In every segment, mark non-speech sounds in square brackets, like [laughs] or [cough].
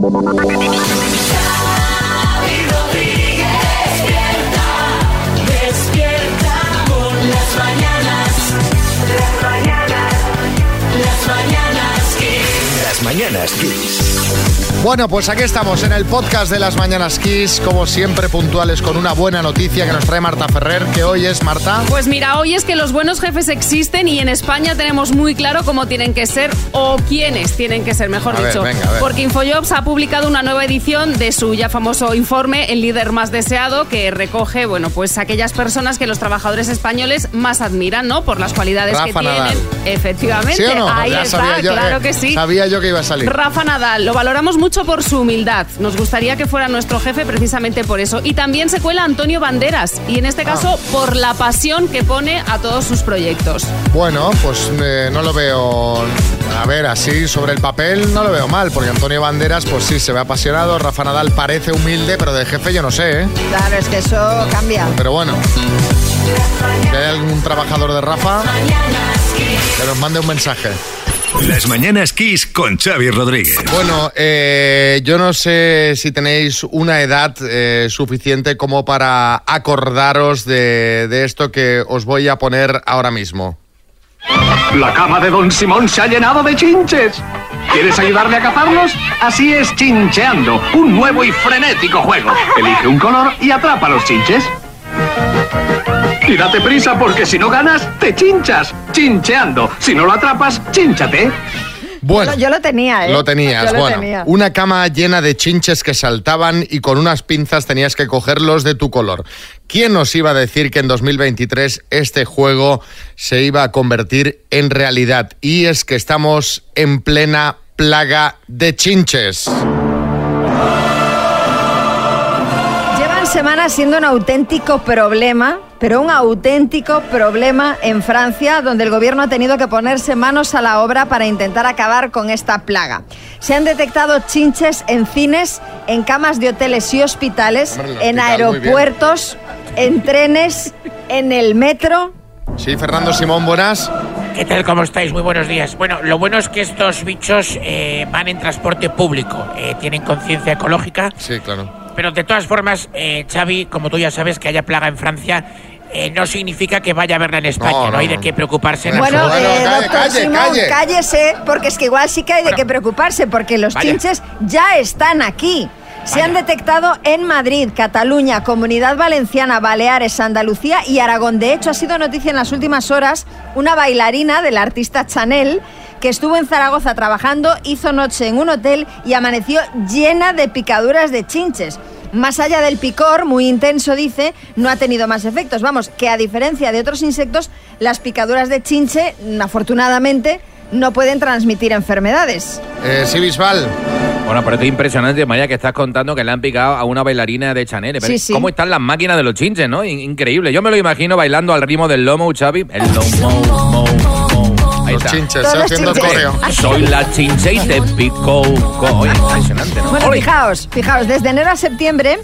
Shut up. Mañanas Kiss. Bueno, pues aquí estamos en el podcast de las Mañanas Kiss, como siempre puntuales con una buena noticia que nos trae Marta Ferrer, que hoy es Marta. Pues mira, hoy es que los buenos jefes existen y en España tenemos muy claro cómo tienen que ser o quiénes tienen que ser, mejor A ver, dicho. venga, a ver. Porque Infojobs ha publicado una nueva edición de su ya famoso informe El líder más deseado, que recoge, bueno, pues aquellas personas que los trabajadores españoles más admiran, ¿no? Por las cualidades que tienen. Efectivamente, ¿Sí o no? ahí Ya está, sabía yo claro que sí. Sabía yo que iba a Rafa Nadal, lo valoramos mucho por su humildad. Nos gustaría que fuera nuestro jefe precisamente por eso. Y también se cuela Antonio Banderas, y en este caso por la pasión que pone a todos sus proyectos. Bueno, pues eh, no lo veo. A ver, así sobre el papel no lo veo mal, porque Antonio Banderas, pues sí, se ve apasionado. Rafa Nadal parece humilde, pero de jefe yo no sé, ¿eh? Claro, es que eso cambia. Pero bueno. Si hay algún trabajador de Rafa, que nos mande un mensaje. Las mañanas Kiss con Xavi Rodríguez. Bueno, eh, yo no sé si tenéis una edad eh, suficiente como para acordaros de, de esto que os voy a poner ahora mismo. La cama de Don Simón se ha llenado de chinches. ¿Quieres ayudarle a cazarlos? Así es Chincheando, un nuevo y frenético juego. Elige un color y atrapa los chinches. Y date prisa porque si no ganas, te chinchas. Chincheando. Si no lo atrapas, chinchate. Bueno, Yo lo tenía, ¿eh? Lo tenías, Yo lo bueno. tenía. Una cama llena de chinches que saltaban y con unas pinzas tenías que cogerlos de tu color. ¿Quién nos iba a decir que en 2023 este juego se iba a convertir en realidad? Y es que estamos en plena plaga de chinches. Llevan semanas siendo un auténtico problema, pero un auténtico problema en Francia, donde el gobierno ha tenido que ponerse manos a la obra para intentar acabar con esta plaga. Se han detectado chinches en cines, en camas de hoteles y hospitales, Hombre, en aeropuertos, en trenes, en el metro. Sí, Fernando Simón, buenas. ¿Qué tal? ¿Cómo estáis? Muy buenos días. Bueno, lo bueno es que estos bichos eh, van en transporte público, eh, tienen conciencia ecológica, Sí, claro. pero de todas formas, eh, Xavi, como tú ya sabes que haya plaga en Francia, eh, no significa que vaya a verla en España, No, no, no, hay de qué preocuparse. en Bueno, Bueno, eh, calle, doctor calle, Simón, calle. cállese, porque es que igual sí que hay de Bueno. qué preocuparse, porque los Vaya. chinches ya están aquí. Se han detectado en Madrid, Cataluña, Comunidad Valenciana, Baleares, Andalucía y Aragón. De hecho, ha sido noticia en las últimas horas una bailarina del artista Chanel que estuvo en Zaragoza trabajando, hizo noche en un hotel y amaneció llena de picaduras de chinches. Más allá del picor, muy intenso, dice, no ha tenido más efectos. Vamos, que a diferencia de otros insectos, las picaduras de chinche, mm, afortunadamente, no pueden transmitir enfermedades. Eh, sí, Bisbal. Bueno, pero esto es impresionante, María, que estás contando que le han picado a una bailarina de Chanel. Pero Sí, sí. ¿Cómo están las máquinas de los chinches, no? In- Increíble. Yo me lo imagino bailando al ritmo del lomo, Xavi. El lomo, Los está. chinches, Todos eh, haciendo coreo. Soy la chinche y te pico. impresionante, ¿no? Bueno, fijaos, fijaos, desde enero a septiembre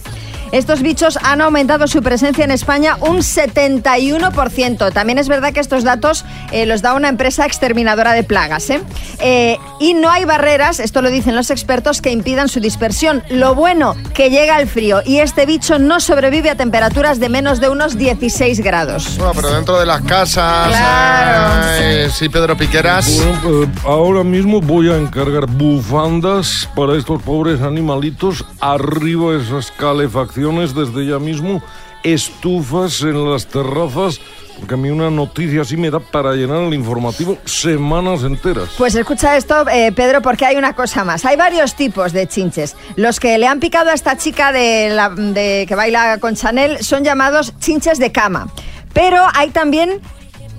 estos bichos han aumentado su presencia en España un 71%. También es verdad que estos datos eh, los da una empresa exterminadora de plagas. ¿eh? Eh, y no hay barreras, esto lo dicen los expertos, que impidan su dispersión. Lo bueno, que llega el frío y este bicho no sobrevive a temperaturas de menos de unos 16 grados. Bueno, pero dentro de las casas. Claro. sí, Pedro Piqueras. Bueno, eh, ahora mismo voy a encargar bufandas para estos pobres animalitos. Arriba esas calefacciones desde ya mismo. Estufas en las terrazas. Porque a mí una noticia así me da para llenar el informativo semanas enteras. Pues escucha esto, eh, Pedro, porque hay una cosa más. Hay varios tipos de chinches. Los que le han picado a esta chica de la- de- que baila con Chanel son llamados chinches de cama. Pero hay también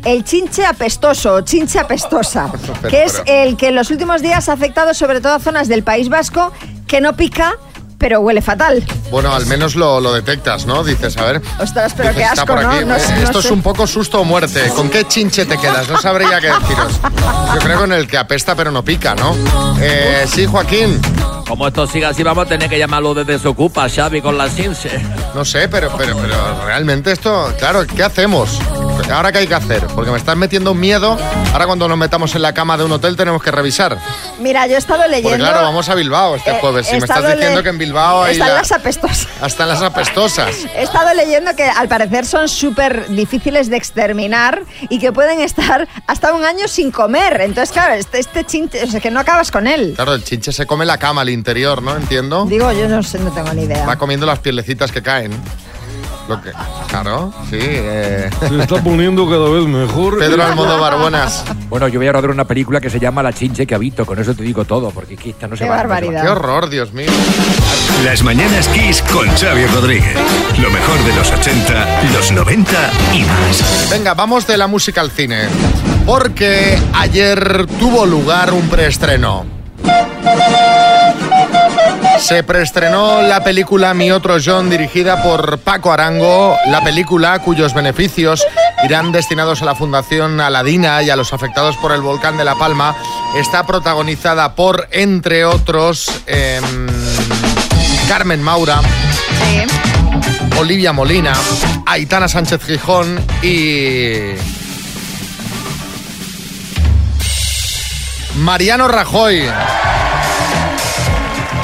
el chinche apestoso o chinche apestosa, [laughs] que es el que en los últimos días ha afectado sobre todo a zonas del País Vasco que no pica, pero huele fatal. Bueno, al menos lo, lo detectas, ¿no? Dices, a ver. Ostras, pero Dices, qué está asco, por ¿no? aquí. No Eh, no Esto es un poco susto o muerte. ¿Con qué chinche te quedas? No sabría qué deciros. Yo creo con el que apesta pero no pica, ¿no? Eh, sí, Joaquín. Como esto siga así, vamos a tener que llamarlo desde su ocupa, Xavi, con la chinche. No sé, pero, pero, pero realmente esto, claro, ¿qué hacemos? ¿Ahora qué hay que hacer? Porque me estás metiendo miedo. Ahora cuando nos metamos en la cama de un hotel tenemos que revisar. Mira, yo he estado leyendo... Porque claro, vamos a Bilbao este Eh, jueves. Si me estás diciendo que en Bilbao hay Están la- las apestosas. en las apestosas. [laughs] He estado leyendo que al parecer son súper difíciles de exterminar y que pueden estar hasta un año sin comer. Entonces, claro, este, este chinche, o sea, que no acabas con él. Claro, el chinche se come la cama al interior, ¿no? Entiendo. Digo, yo no sé, no tengo ni idea. Va comiendo las pielecitas que caen. Lo que, claro, sí. eh. Se está poniendo cada vez mejor. Pedro Almodóvar, buenas. Bueno, yo voy a rodar una película que se llama La chinche que habito, con eso te digo todo, porque esta no se Qué va. no se va. barbaridad. Qué horror, Dios mío. Las mañanas Kiss con Xavi Rodríguez. Lo mejor de los 80, los 90 y más. Venga, vamos de la música al cine. Porque ayer tuvo lugar un preestreno. Se preestrenó la película Mi otro John dirigida por Paco Arango, la película cuyos beneficios irán destinados a la Fundación Aladina y a los afectados por el volcán de La Palma. Está protagonizada por, entre otros, em, Carmen Maura, Olivia Molina, Aitana Sánchez Gijón y Mariano Rajoy.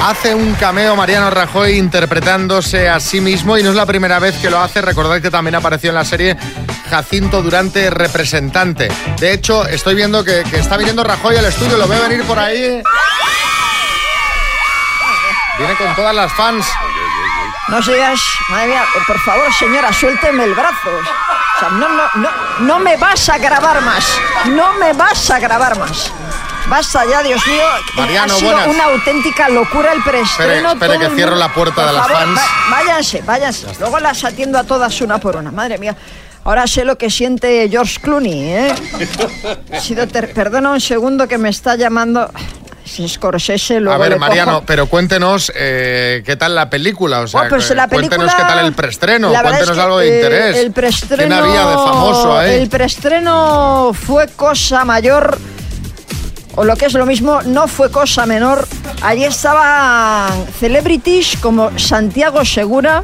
Hace un cameo Mariano Rajoy interpretándose a sí mismo y no es la primera vez que lo hace. Recordad que también apareció en la serie Jacinto Durante representante. De hecho, estoy viendo que, está viniendo Rajoy al estudio, lo veo venir por ahí. Viene con todas las fans. No sigas, madre mía, por favor, señora, suélteme el brazo. No, no, no, no me vas a grabar más. No me vas a grabar más. Basta ya, Dios mío. Mariano, ha sido buenas. una auténtica locura el preestreno. Espere, espere que cierro la puerta de las favor, fans. váyanse, váyanse. Luego las atiendo a todas una por una. Madre mía. Ahora sé lo que siente George Clooney, ¿eh? Ha sido Perdona un segundo que me está llamando. Si Scorsese, luego A ver, le Mariano, cojo. pero cuéntenos eh, qué tal la película. O sea, pues la cuéntenos película- qué tal el preestreno. Cuéntenos es que, algo de eh, interés. El preestreno, ¿Quién había de famoso ahí? El preestreno fue cosa mayor, o lo que es lo mismo, no fue cosa menor. Allí estaban celebrities como Santiago Segura,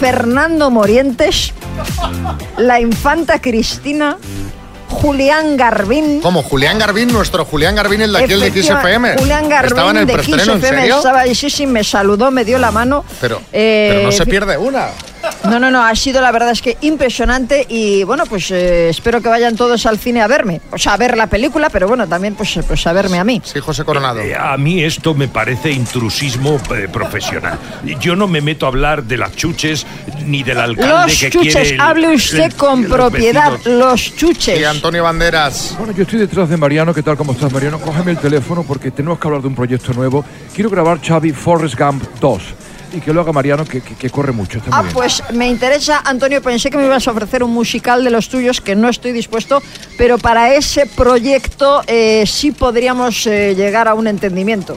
Fernando Morientes, la infanta Cristina, Julián Garbín. Como Julián Garbín, nuestro Julián Garbín, el de aquí, el de XFM. Julián Garbín Estaba en el de preestreno, ¿en XFM? Estaba ahí, sí, sí, me saludó, me dio la mano. Pero, Eh, pero no se pierde una. No, no, no, ha sido la verdad es que impresionante y bueno, pues eh, espero que vayan todos al cine a verme. O sea, a ver la película, pero bueno, también pues, eh, pues a verme a mí. Sí, José Coronado. Eh, A mí esto me parece intrusismo eh, profesional. Yo no me meto a hablar de las chuches ni del alcalde Los que chuches, quiere. el- hable usted el- con propiedad, los chuches. Y Antonio Banderas. Bueno, yo estoy detrás de Mariano. ¿Qué tal? ¿Cómo estás, Mariano? Cógeme el teléfono porque tenemos que hablar de un proyecto nuevo. Quiero grabar Xavi Forrest Gump 2 y que lo haga Mariano, que, que- que corre mucho. Está muy Ah, bien. pues me interesa, Antonio, pensé que me ibas a ofrecer un musical de los tuyos, que no estoy dispuesto, pero para ese proyecto eh, sí podríamos eh, llegar a un entendimiento.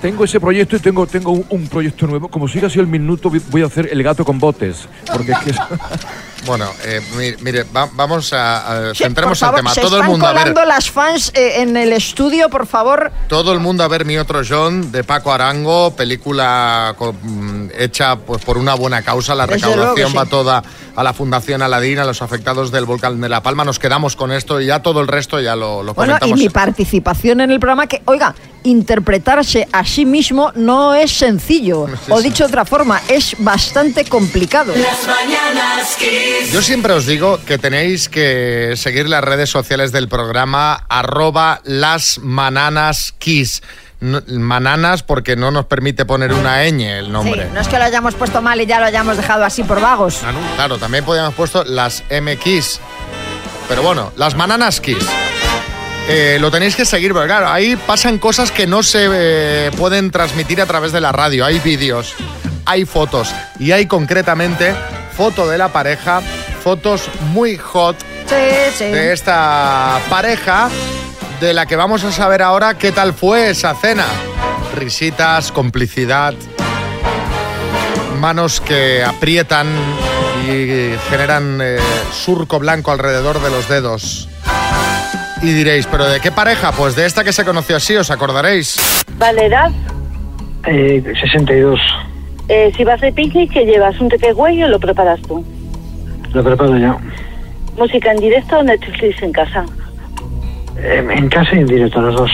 Tengo ese proyecto y tengo, tengo un, un proyecto nuevo. Como siga así el minuto, voy- a hacer El gato con botes. Porque es que [laughs] Bueno, eh, mi- mire, va- vamos a, a- Sí, centremos por favor, el tema. Se Todo el mundo a ver. las fans eh, en el estudio, por favor. Todo el mundo a ver Mi Otro John de Paco Arango, película mm, hecha pues, por una buena causa. La Desde recaudación que va sí. toda a la Fundación Aladín, a los afectados del volcán de La Palma. Nos quedamos con esto y ya todo el resto ya lo, lo Bueno, y mi participación en el programa, que, oiga, interpretarse a sí mismo no es sencillo. [laughs] Sí, o sí. dicho de otra forma, es bastante complicado. Las mañanas Kiss. Yo siempre os digo que tenéis que seguir las redes sociales del programa arroba las mananas kiss. No- mananas porque no nos permite poner una ñ el Sí, nombre. no es que lo hayamos puesto mal y ya lo hayamos dejado así por vagos. Ah, no, Claro, también podríamos puesto las MKs. Pero bueno, las Mananas Kiss. Eh, lo tenéis que seguir, porque claro, ahí pasan cosas que no se eh, pueden transmitir a través de la radio. Hay vídeos, hay fotos y hay concretamente foto de la pareja, fotos muy hot Sí, sí. de esta pareja de la que vamos a saber ahora qué tal fue esa cena. Risitas, complicidad, manos que aprietan y generan eh, surco blanco alrededor de los dedos. Y diréis, ¿pero de qué pareja? Pues de esta que se conoció así, ¿os acordaréis? Vale, edad. Eh, 62. Eh, si vas de picnic, ¿qué llevas? ¿Un takeaway o lo preparas tú? Lo preparo ya. ¿Música en directo o Netflix en casa? Eh, en casa y en directo, los dos.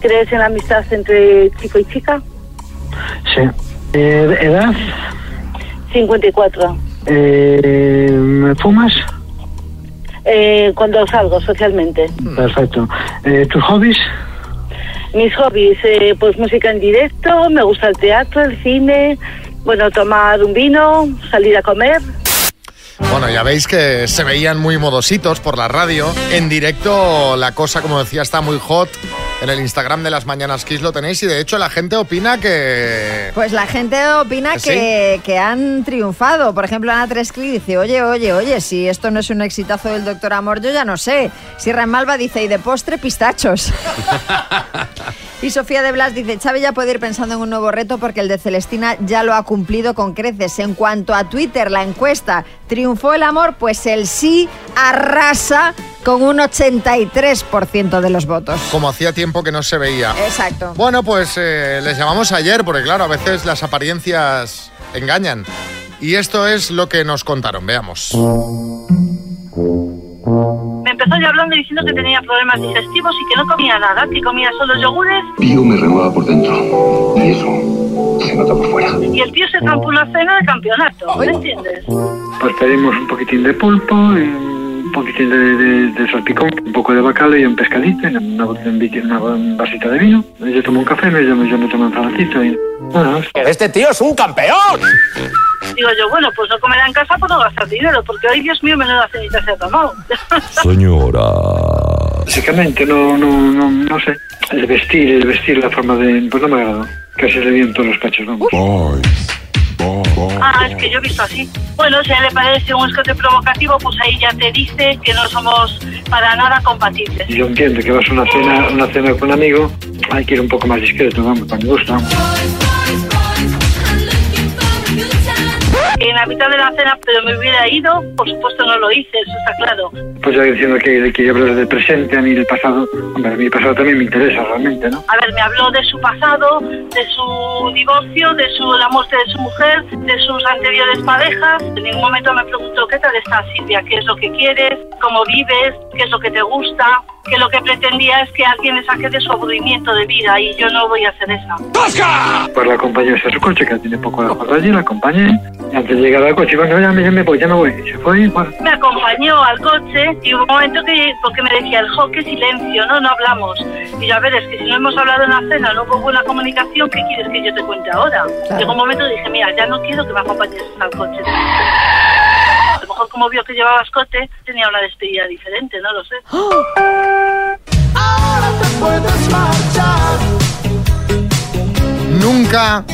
¿Crees en la amistad entre chico y chica? Sí. Eh, ¿Edad? 54. Eh, ¿Fumas? Eh, cuando salgo socialmente. Perfecto. Eh, ¿Tus hobbies? Mis hobbies, eh, pues música en directo, me gusta el teatro, el cine, bueno, tomar un vino, salir a comer. Bueno, ya veis que se veían muy modositos por la radio. En directo la cosa, como decía, está muy hot. En el Instagram de las Mañanas Kiss lo tenéis y de hecho la gente opina que... Pues la gente opina que, que han triunfado. Por ejemplo, Ana Trescli dice, oye, oye, oye, si esto no es un exitazo del Doctor Amor, yo ya no sé. Sierra Malva dice, y de postre, pistachos. [laughs] y Sofía de Blas dice, Xavi ya puede ir pensando en un nuevo reto porque el de Celestina ya lo ha cumplido con creces. En cuanto a Twitter, la encuesta, ¿triunfó el amor? Pues el sí arrasa con un 83% de los votos. Como hacía tiempo que no se veía. Exacto. Bueno, pues eh, les llamamos ayer porque claro, a veces las apariencias engañan. Y esto es lo que nos contaron, veamos. Me empezó ya hablando diciendo que tenía problemas digestivos y que no comía nada, que comía solo yogures Pío me renueva por dentro. Y eso y el tío se zampó una cena de campeonato, ¿me entiendes? Pues pedimos un poquitín de pulpo, y un poquitín de, de- de salpicón, un poco de bacalao y un pescadito, y una, una, una vasita de vino. Yo tomo un café, me- yo, me- yo me tomo un salacito y... Bueno, Este tío es un campeón. Digo yo, bueno, pues no comerá en casa por no gastar dinero, porque hoy, Dios mío, menuda cenita se ha tomado. [laughs] Señora. Básicamente, no, no, no, no sé. El vestir, el vestir, la forma de... Pues no me agradó. Casi le vi en todos los pechos, vamos. Ah, es que yo he visto así. Bueno, si a él le parece un escote provocativo, pues ahí ya te dice que no somos para nada compatibles. Y yo entiendo que vas a una cena, una cena con un amigo, hay que ir un poco más discreto, vamos, para mi gusto. En la mitad de la cena, pero me hubiera ido, por supuesto no lo hice, eso está claro. Pues ya diciendo que, que hablas del presente, a mí del pasado, hombre, a mí el pasado también me interesa realmente, ¿no? A ver, me habló de su pasado, de su divorcio, de su, la muerte de su mujer, de sus anteriores parejas. En ningún momento me preguntó qué tal estás, Silvia, qué es lo que quieres, cómo vives, qué es lo que te gusta. Que lo que pretendía es que alguien le saque de su aburrimiento de vida y yo no voy a hacer eso. Pues la acompañé hasta su coche, que tiene poco de juego allí, la acompañé. Y antes de llegar al coche, bueno, ya me, me voy, ya me voy. Y se fue y bueno, Me acompañó al coche y hubo un momento que, porque me decía, el jo, qué silencio, no, no hablamos. Y yo, a ver, es que si no hemos hablado en la cena, no hubo buena comunicación, ¿qué quieres que yo te cuente ahora? Llegó un momento dije, mira, ya no quiero que me acompañes el coche. Como vio que llevaba escote, tenía una despedida diferente, no lo sé. Nunca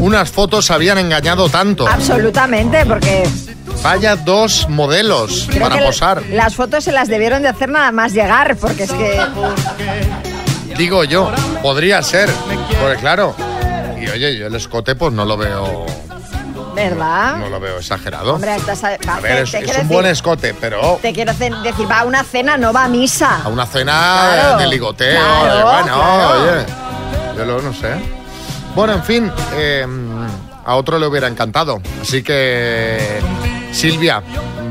unas fotos habían engañado tanto. Absolutamente, porque Vaya dos modelos creo para posar. las fotos se las debieron de hacer nada más llegar, porque es que... Digo yo, podría ser. Porque claro, y oye, yo el escote pues no lo veo, ¿Verdad? no lo veo exagerado. Hombre, estás a, A ver, es, un decir- buen escote, pero Te quiero decir, va a una cena, no va a misa. a una cena Claro, de ligoteo, claro, de bueno, claro. oye, yo lo no sé. Bueno, en fin, eh, a otro le hubiera encantado. Así que, Silvia,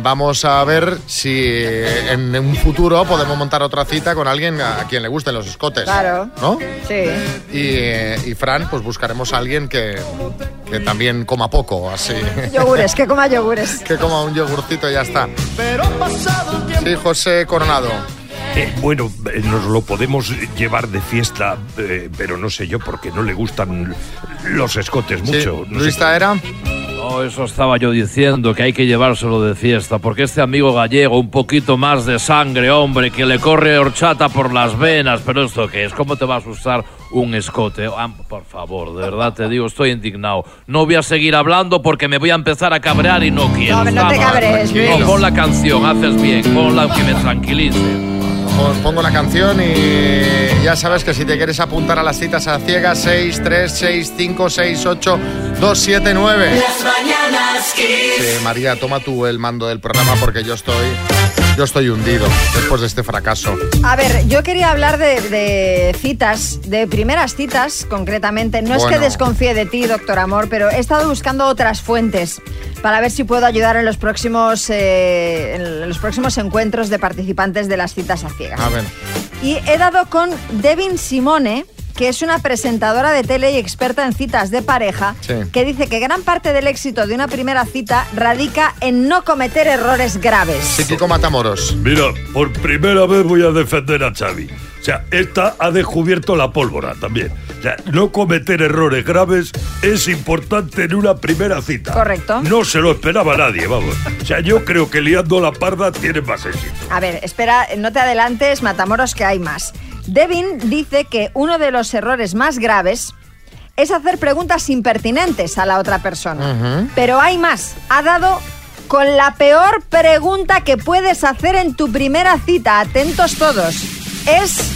vamos a ver si en un futuro podemos montar otra cita con alguien a quien le gusten los escotes. Claro. ¿No? Sí. Y, eh, y Fran, pues buscaremos a alguien que, que también coma poco, así. Yogures, que coma yogures. [laughs] que coma un yogurcito y ya está. Sí, José Coronado. Eh, bueno, eh, nos lo podemos llevar de fiesta, eh, pero no sé yo, porque no le gustan los escotes mucho. no sé Luis Taera. No, eso estaba yo diciendo, que hay que llevárselo de fiesta, porque este amigo gallego, un poquito más de sangre, hombre, que le corre horchata por las venas, pero ¿esto qué es? ¿Cómo te va a asustar un escote? Ah, por favor, de verdad te digo, estoy indignado. No voy a seguir hablando porque me voy a empezar a cabrear y no quiero. No, no te cabres, No, pon la canción, haces bien, ponla que me tranquilice. Pon- Pongo la canción y ya sabes que si te quieres apuntar a las citas a ciegas, 6, 3, 6, 5, 6, 8, 2, 7, 9. Las mañanas Kiss. Sí, María, toma tú el mando del programa porque yo estoy yo estoy hundido después de este fracaso. A ver, yo quería hablar de, de citas, de primeras citas concretamente. No es que desconfíe de ti, doctor Amor, pero he estado buscando otras fuentes para ver si puedo ayudar en los próximos, eh, en los próximos encuentros de participantes de las citas a ciegas. A ver. Y he dado con Devin Simone, que es una presentadora de tele y experta en citas de pareja, Sí. que dice que gran parte del éxito de una primera cita radica en no cometer errores graves. Sí, Kiko Matamoros. Mira, por primera vez voy a defender a Xavi. O sea, esta ha descubierto la pólvora también. O sea, no cometer errores graves es importante en una primera cita. Correcto. No se lo esperaba nadie, vamos. O sea, yo creo que liando la parda tiene más éxito. A ver, espera, no te adelantes, Matamoros, que hay más. Devin dice que uno de los errores más graves es hacer preguntas impertinentes a la otra persona. Pero hay más. Ha dado con la peor pregunta que puedes hacer en tu primera cita. Atentos todos. Es...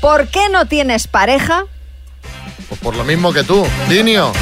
¿Por qué no tienes pareja? Pues por lo mismo que tú, Dinio.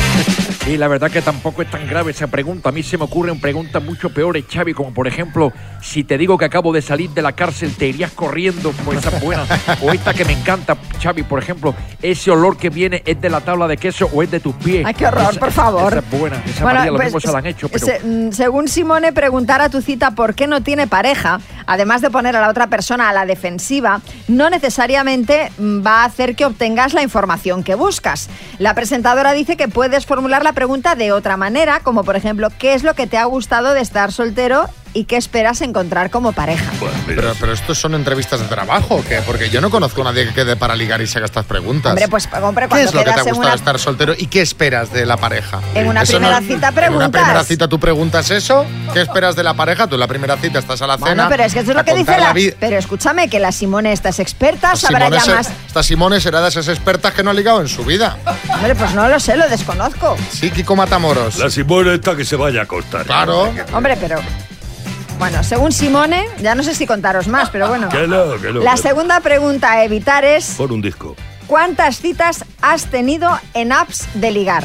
Y la verdad que tampoco es tan grave esa pregunta. A mí se me ocurren preguntas mucho peores, Xavi, como por ejemplo, si te digo que acabo de salir de la cárcel, ¿te irías corriendo? Pues esa es buena. O esta que me encanta, Xavi, por ejemplo, ese olor que viene es de la tabla de queso o es de tus pies. Ay, qué horror, Esa- por favor. Esa es buena. Esa Bueno, María, lo pues, mismo se la han hecho, pero... se- mm, según Simone, preguntar a tu cita por qué no tiene pareja, además de poner a la otra persona a la defensiva, no necesariamente mm, va a hacer que obtengas la información que buscas. La presentadora dice que puedes formular la pregunta de otra manera, como por ejemplo, ¿qué es lo que te ha gustado de estar soltero y qué esperas encontrar como pareja? Pero, pero estos son entrevistas de trabajo, ¿o ¿qué? Porque yo no conozco a nadie que quede para ligar y se haga estas preguntas. Hombre, pues hombre, ¿Qué es lo que te ha gustado una, estar soltero y qué esperas de la pareja? en una Eso primera no- cita En una preguntas. primera cita tú preguntas eso, ¿qué esperas de la pareja? Tú en la primera cita estás a la cena. Bueno, pero es que eso es lo que dice la... Pero escúchame, que la Simone esta es experta, sabrá Simone ya se- más... Esta Simone será de esas expertas que no ha ligado en su vida. Hombre, pues no lo sé, lo desconozco. Sí, Kiko Matamoros. La Simone esta que se vaya a acostar. Claro. Hombre, pero... Bueno, según Simone, ya no sé si contaros más, pero bueno. Que no, que no, La que no. segunda pregunta a evitar es... Por un disco. ¿Cuántas citas has tenido en apps de ligar?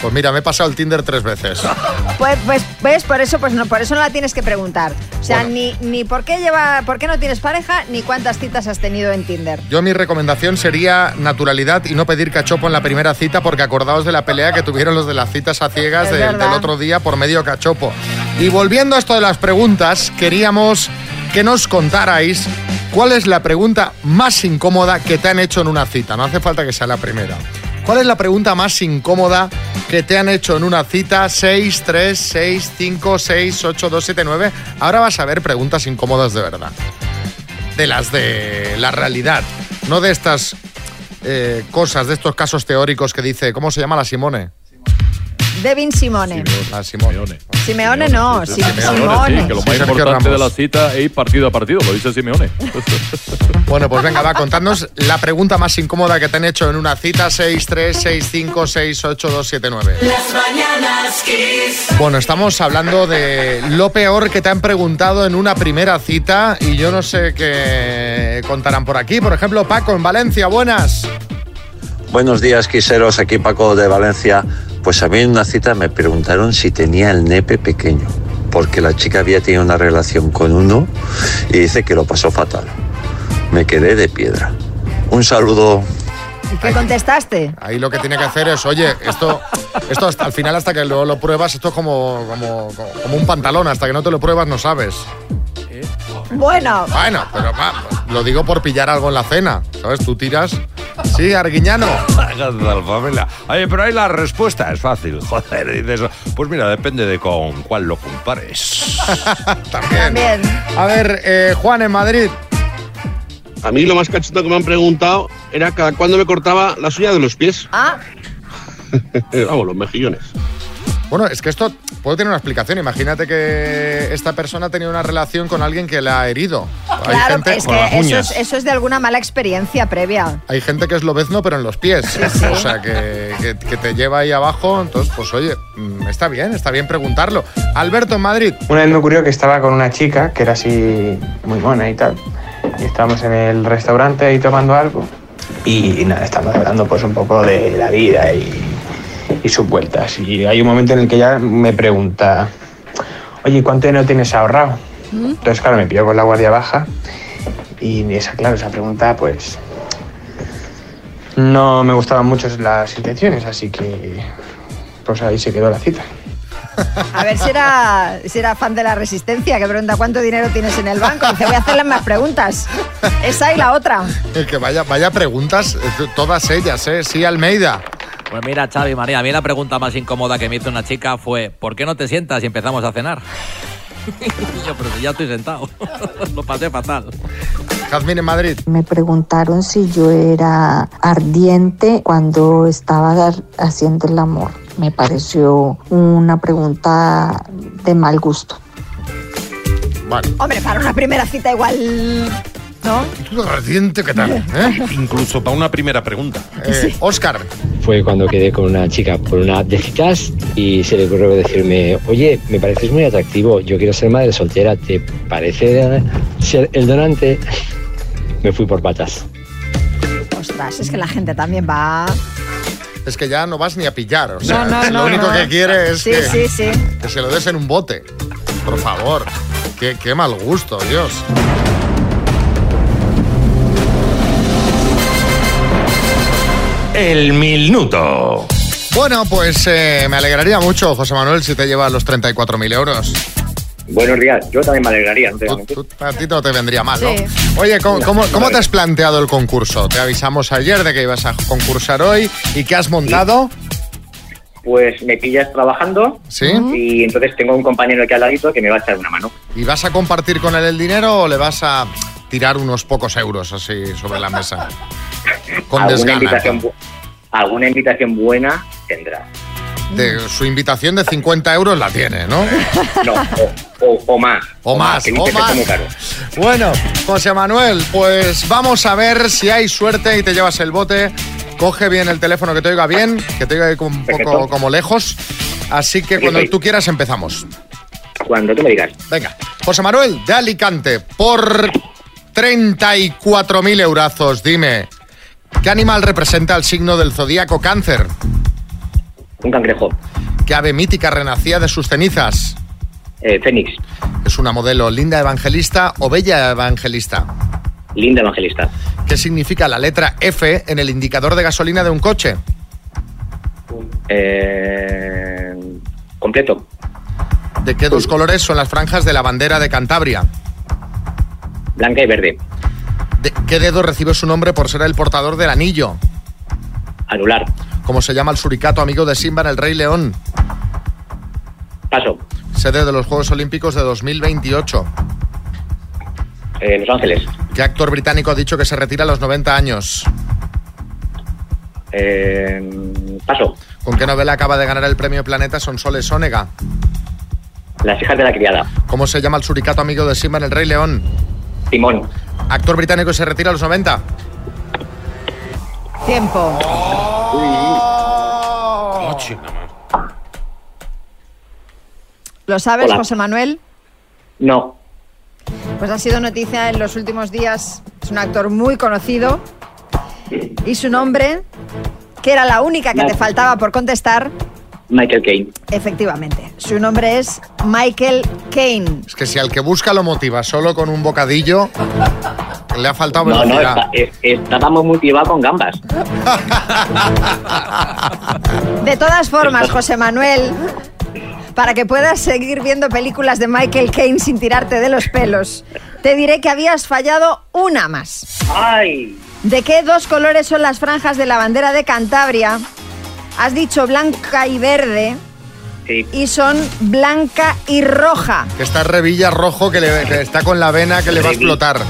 Pues mira, me he pasado el Tinder tres veces. [laughs] Pues, pues, ¿ves? Por eso, pues no, por eso no la tienes que preguntar. O sea, ni, ni por qué lleva, por qué no tienes pareja, ni cuántas citas has tenido en Tinder. Yo mi recomendación sería naturalidad y no pedir cachopo en la primera cita porque acordaos de la pelea que tuvieron los de las citas a ciegas del otro día por medio cachopo. Y volviendo a esto de las preguntas, queríamos que nos contarais cuál es la pregunta más incómoda que te han hecho en una cita. No hace falta que sea la primera. ¿Cuál es la pregunta más incómoda que te han hecho en una cita? 6, 3, 6, 5, 6, 8, 2, 7, 9. Ahora vas a ver preguntas incómodas de verdad de las de la realidad, no de estas eh, cosas, de estos casos teóricos que dice, ¿cómo se llama la Simone? Devin Simone. La Simone. Simeone no, Sim- Sí, Simone. que lo más Sergio importante de la cita es ir partido a partido, lo dice Simeone. [laughs] Bueno, pues venga, va, contadnos la pregunta más incómoda que te han hecho en una cita 6, 3, 6, 5, 6, 8, 2, 7, 9. Las mañanas Kiss. Bueno, estamos hablando de lo peor que te han preguntado en una primera cita y yo no sé qué contarán por aquí. Por ejemplo, Paco, en Valencia, buenas. Buenos días, quiseros. Aquí Paco de Valencia. Pues a mí en una cita me preguntaron si tenía el nepe pequeño, porque la chica había tenido una relación con uno y dice que lo pasó fatal. Me quedé de piedra. Un saludo. ¿Y qué contestaste? Ahí lo que tiene que hacer es, oye, esto, esto hasta al final, hasta que lo, lo pruebas, esto es como, como, como un pantalón, hasta que no te lo pruebas no sabes. Bueno, Bueno, pero va, lo digo por pillar algo en la cena, ¿sabes? Tú tiras. Sí, Arguiñano. Familia. Oye, pero ahí la respuesta es fácil. [laughs] Joder, dices, pues mira, depende de con cuál lo compares. [laughs] También. A ver, eh, Juan, en Madrid. A mí lo más cachondo que me han preguntado era cada cuándo me cortaba la suya de los pies. Ah. [laughs] Vamos, los mejillones. Bueno, es que esto puede tener una explicación. Imagínate que esta persona tenía una relación con alguien que la ha herido. Hay claro, gente es que eso es, eso es de alguna mala experiencia previa. Hay gente que es lobezno, pero en los pies. O sea, que, que- que te lleva ahí abajo. Entonces, pues oye, mm, está bien, está bien preguntarlo. Alberto, en Madrid. Una vez me ocurrió que estaba con una chica que era así muy mona y tal. Y estábamos en el restaurante ahí tomando algo. Y, nada, estamos hablando pues un poco de la vida y, y sus vueltas. Y hay un momento en el que ella me pregunta, oye, ¿cuánto dinero tienes ahorrado? Entonces, claro, me pilló con la guardia baja y esa, claro, esa pregunta, pues, no me gustaban mucho las intenciones, así que, pues ahí se quedó la cita. A ver si era, si era fan de la resistencia, que pregunta cuánto dinero tienes en el banco. Dice, voy a hacerle más preguntas. Esa y la otra. El que vaya, vaya preguntas, todas ellas, ¿eh? Sí, Almeida. Pues mira, Xavi, María, a mí la pregunta más incómoda que me hizo una chica fue ¿por qué no te sientas y empezamos a cenar? Y [laughs] yo, pero si ya estoy sentado. [laughs] Lo pasé fatal. Jazmín en Madrid. Me preguntaron si yo era ardiente cuando estaba haciendo el amor. Me pareció una pregunta de mal gusto. Hombre, para una primera cita igual... ¿No? Ardiente, ¿qué tal? ¿Eh? [laughs] Incluso para una primera pregunta. Oscar. Fue cuando quedé con una chica por una app de citas y se le ocurrió decirme, oye, me pareces muy atractivo, yo quiero ser madre soltera, ¿te parece ser el donante? Me fui por patas. Ostras, es que la gente también va... Es que ya no vas ni a pillar. O sea, No, no, lo no, único no. que quiere es Sí, que, sí, sí. que se lo des en un bote. Por favor. Qué, qué mal gusto, Dios. El minuto. Bueno, pues eh, me alegraría mucho, José Manuel, si te llevas los 34.000 euros. Buenos días, yo también me alegraría. no te a ti no te vendría mal, ¿no? Sí. Oye, ¿cómo, te has planteado el concurso? Te avisamos ayer de que ibas a concursar hoy y qué has montado. Pues me pillas trabajando ¿Sí? y entonces tengo un compañero aquí al ladito que me va a echar una mano. ¿Y vas a compartir con él el dinero o le vas a tirar unos pocos euros así sobre la mesa? [laughs] Con alguna desgana. invitación, alguna invitación buena tendrá. De su invitación de 50 euros la tiene, ¿no? [laughs] No, o, o- o más. O más, o más. está muy caro. Bueno, José Manuel, pues vamos a ver si hay suerte y te llevas el bote. Coge bien el teléfono que te oiga bien, que te oiga un poco como lejos. Así que Aquí cuando estoy. tú quieras empezamos. Cuando tú me digas. Venga, José Manuel de Alicante, por 34.000 eurazos, dime, ¿qué animal representa el signo del zodíaco cáncer? Un cangrejo. ¿Qué ave mítica renacía de sus cenizas? Eh, Fénix. ¿Es una modelo linda evangelista o bella evangelista? Linda evangelista. ¿Qué significa la letra F en el indicador de gasolina de un coche? Eh, completo. ¿De qué dos colores son las franjas de la bandera de Cantabria? Blanca y verde. ¿De qué dedo recibe su nombre por ser el portador del anillo? Anular. ¿Cómo se llama el suricato amigo de Simba en El Rey León? Paso. Sede de los Juegos Olímpicos de 2028. Eh, Los Ángeles. ¿Qué actor británico ha dicho que se retira a los 90 años? Eh, paso. ¿Con qué novela acaba de ganar el premio Planeta Sonsoles Sónega? Las hijas de la criada. ¿Cómo se llama el suricato amigo de Simba en El Rey León? Timón. ¿Actor británico que se retira a los 90? Tiempo. ¿Lo sabes, Hola. José Manuel? No. Pues ha sido noticia en los últimos días. Es un actor muy conocido. Y su nombre, que era la única que te faltaba por contestar, Michael Caine. efectivamente. Su nombre es Michael Caine. Es que si al que busca lo motiva solo con un bocadillo, le ha faltado No, no, velocidad. está- es- estábamos motivados con gambas. De todas formas, José Manuel, para que puedas seguir viendo películas de Michael Caine sin tirarte de los pelos, te diré que habías fallado una más. ¡Ay! ¿De qué dos colores son las franjas de la bandera de Cantabria? Has dicho blanca y verde Sí. y son blanca y roja. Que está Revilla rojo, que, le, que está con la vena que le va a explotar.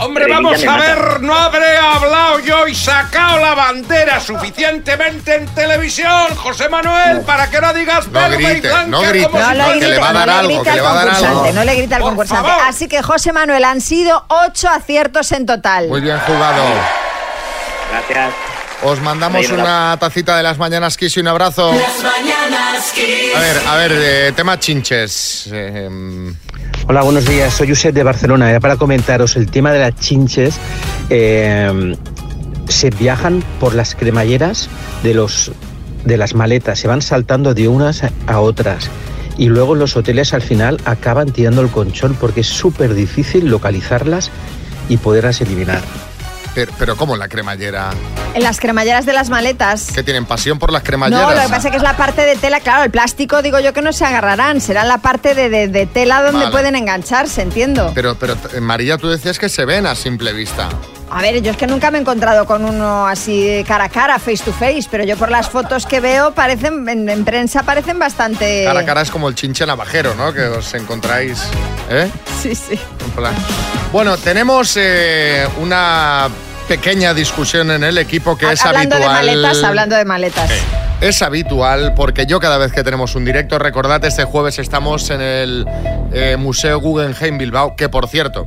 Hombre, vamos a ver, no habré hablado yo y sacado la bandera suficientemente en televisión, José Manuel, para que no digas No verde y grite, blanca no grite, No le que grite, le va a dar no algo, grite que al le va a dar concursante, algo. no le grite al Por concursante. favor. Así que José Manuel han sido ocho aciertos en total. Muy bien jugado. Gracias. Os mandamos una tacita de las mañanas Kiss y un abrazo. Las mañanas Kiss. A ver, a ver, eh, tema chinches. Eh, em, Hola, buenos días. Soy Josep de Barcelona. Era para comentaros el tema de las chinches. eh, se viajan por las cremalleras de los de las maletas, se van saltando de unas a- a otras. y luego los hoteles al final acaban tirando el colchón porque es súper difícil localizarlas y poderlas eliminar. Pero, pero ¿cómo la cremallera? En las cremalleras de las maletas. ¿Que tienen pasión por las cremalleras? No, lo que pasa es que es la parte de tela, claro, el plástico digo yo que no se agarrarán, será la parte de, de- de tela donde Vale. pueden engancharse, entiendo. Pero, pero eh, María, tú decías que se ven a simple vista. A ver, yo es que nunca me he encontrado con uno así cara a cara, face to face, pero yo por las fotos que veo parecen, en, en prensa parecen bastante... Cara a cara es como el chinche navajero, ¿no? Que os encontráis. ¿Eh? Sí, sí. Bueno, tenemos eh, una pequeña discusión en el equipo que es hablando habitual. de maletas, hablando de maletas. Es habitual porque yo cada vez que tenemos un directo, recordad, este jueves estamos en el eh, Museo Guggenheim Bilbao, que por cierto,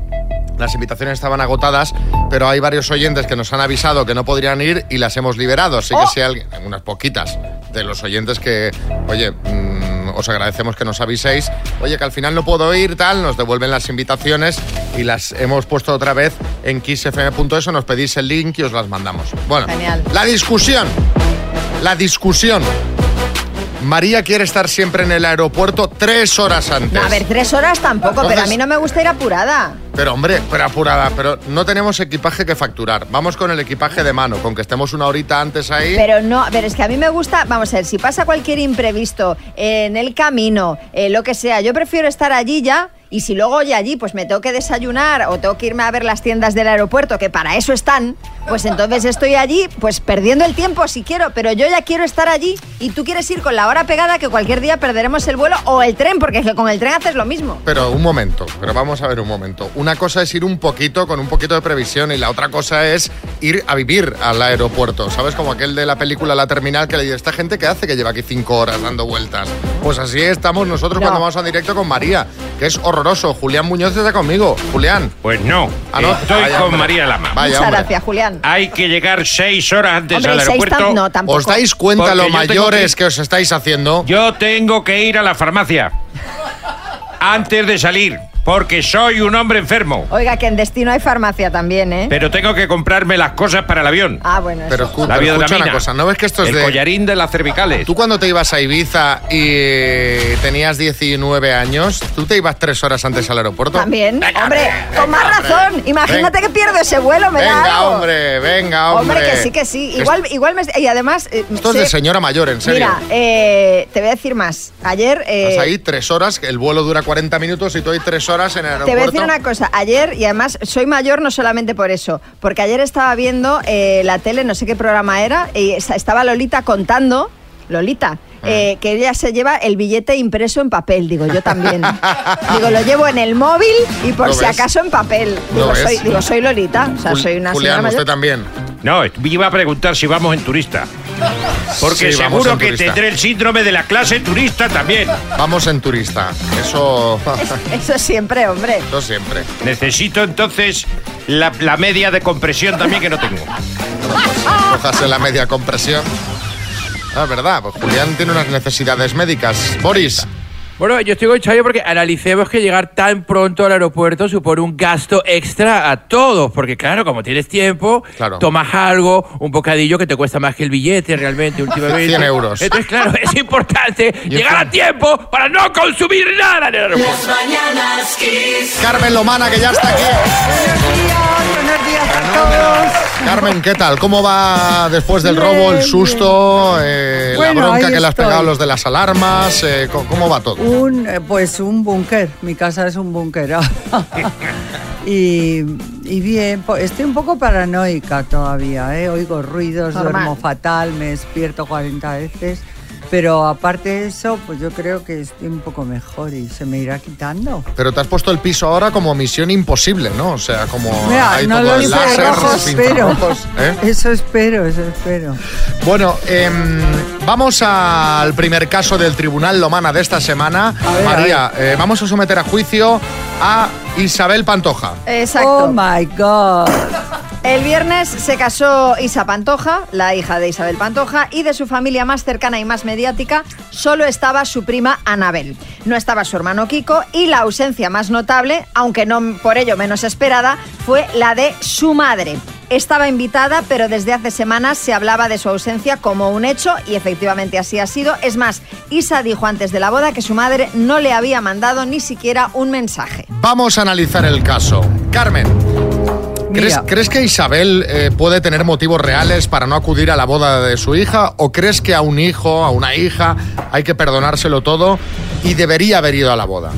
las invitaciones estaban agotadas, pero hay varios oyentes que nos han avisado que no podrían ir y las hemos liberado. Así que Oh. si alguien, unas poquitas de los oyentes que, oye, mm, os agradecemos que nos aviséis, oye, que al final no puedo ir, tal, nos devuelven las invitaciones y las hemos puesto otra vez en kissfm.es, nos pedís el link y os las mandamos. Bueno, Genial. la discusión. La discusión. María quiere estar siempre en el aeropuerto tres horas antes. No, a ver, tres horas tampoco, pero a mí no me gusta ir apurada. Pero hombre, pero apurada, pero no tenemos equipaje que facturar. Vamos con el equipaje de mano, con que estemos una horita antes ahí. Pero no, ver, es que a mí me gusta, vamos a ver, si pasa cualquier imprevisto en el camino, eh, lo que sea, yo prefiero estar allí ya. Y si luego oye allí, pues me tengo que desayunar o tengo que irme a ver las tiendas del aeropuerto, que para eso están, pues entonces estoy allí, pues perdiendo el tiempo si quiero, pero yo ya quiero estar allí y tú quieres ir con la hora pegada que cualquier día perderemos el vuelo o el tren, porque es que con el tren haces lo mismo. Pero un momento, pero vamos a ver un momento. Una cosa es ir un poquito, con un poquito de previsión, y la otra cosa es ir a vivir al aeropuerto. ¿Sabes? Como aquel de la película La Terminal que le dice, ¿esta gente qué hace que lleva aquí cinco horas dando vueltas? Pues así estamos nosotros No. cuando vamos a directo con María, que es horroroso. Julián Muñoz está conmigo. Julián. Pues no, Ah, no. estoy Vaya, con hombre. María Lama. Vaya, Muchas hombre. gracias, Julián. Hay que llegar seis horas antes Hombre, al aeropuerto. tam- no, tampoco. ¿Os dais cuenta Porque lo mayores que- que os estáis haciendo? Yo tengo que ir a la farmacia antes de salir, porque soy un hombre enfermo. Oiga, que en destino hay farmacia también, ¿eh? Pero tengo que comprarme las cosas para el avión. Ah, bueno, Pero, eso. escu- La pero escucha una cosa, ¿no ves que esto es el de... collarín de las cervicales. Tú cuando te ibas a Ibiza y eh, tenías 19 años, ¿tú te ibas tres horas antes al aeropuerto? También, Venga, hombre, venga, con más hombre. razón. Imagínate Venga. que pierdo ese vuelo, me da Venga, algo. hombre, venga, hombre. Hombre, que sí, que sí. Igual, igual me... Y además... eh, Esto es de señora mayor, en serio. Mira, eh, te voy a decir más. Ayer... eh, Estás ahí tres horas, el vuelo dura 40 minutos y tú hay tres horas en el Te voy a decir una cosa, ayer, y además soy mayor no solamente por eso, porque ayer estaba viendo eh, la tele, no sé qué programa era, y estaba Lolita contando, Lolita, Ah. eh, que ella se lleva el billete impreso en papel, digo, yo también. [laughs] digo, lo llevo en el móvil y por ¿Lo si ves? acaso en papel. ¿Lo Digo, soy, digo, soy Lolita, o sea, soy una Julián, señora mayor. usted también. No, iba a preguntar si vamos en turista. Porque Sí, seguro que tendré el síndrome de la clase turista también. Vamos en turista. Eso. Eso siempre, hombre. Eso siempre. Necesito entonces la, la media de compresión también que no tengo. Cojas en la media compresión. Ah, verdad, pues Julián tiene unas necesidades médicas. Boris. Bueno, yo estoy con Chayo porque analicemos que llegar tan pronto al aeropuerto supone un gasto extra a todos. Porque, claro, como tienes tiempo, tomas algo, un bocadillo que te cuesta más que el billete realmente [laughs] últimamente. 100 euros. Entonces, claro, es importante [laughs] llegar a tiempo para no consumir nada en el aeropuerto. Las mañanas Kiss. Carmen Lomana, que ya está aquí. Carmen, ¿qué tal? ¿Cómo va después del Bien, robo, el susto, eh, Bueno, la bronca que le has pegado a los de las alarmas? eh, ¿cómo, cómo va todo? Un, eh, pues un búnker, mi casa es un búnker. [laughs] y, y bien, estoy un poco paranoica todavía, ¿eh? oigo ruidos, Normal. duermo fatal, me despierto 40 veces. Pero aparte de eso, pues yo creo que estoy un poco mejor y se me irá quitando. Pero te has puesto el piso ahora como misión imposible, ¿no? O sea, como Mira, hay no todo lo el láser, espero. ¿eh? Eso espero, eso espero. Bueno, em, vamos al primer caso del Tribunal Lomana de esta semana. ver, María, eh, vamos a someter a juicio a Isabel Pantoja. Exacto. Oh my God. El viernes se casó Isa Pantoja, la hija de Isabel Pantoja, y de su familia más cercana y más mediática solo estaba su prima Anabel. No estaba su hermano Kiko y la ausencia más notable, aunque no por ello menos esperada, fue la de su madre. estaba invitada, pero desde hace semanas se hablaba de su ausencia como un hecho y efectivamente así ha sido. Es más, Isa dijo antes de la boda que su madre no le había mandado ni siquiera un mensaje. Vamos a analizar el caso. Carmen. ¿Crees, que Isabel eh, puede tener motivos reales para no acudir a la boda de su hija? ¿O crees que a un hijo, a una hija, hay que perdonárselo todo y debería haber ido a la boda?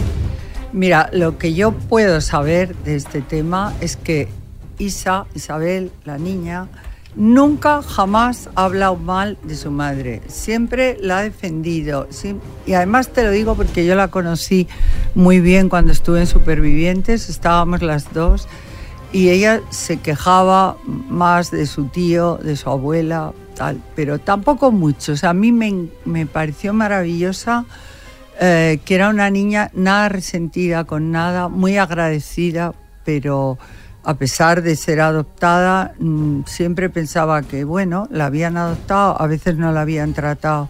Mira, lo que yo puedo saber de este tema es que Isa, Isabel, la niña, nunca jamás ha hablado mal de su madre. Siempre la ha defendido. Y además te lo digo porque yo la conocí muy bien cuando estuve en Supervivientes, estábamos las dos, y ella se quejaba más de su tío, de su abuela, tal, pero tampoco mucho. O sea, a mí me, me pareció maravillosa eh, que era una niña nada resentida con nada, muy agradecida, pero a pesar de ser adoptada, mm, siempre pensaba que, bueno, la habían adoptado, a veces no la habían tratado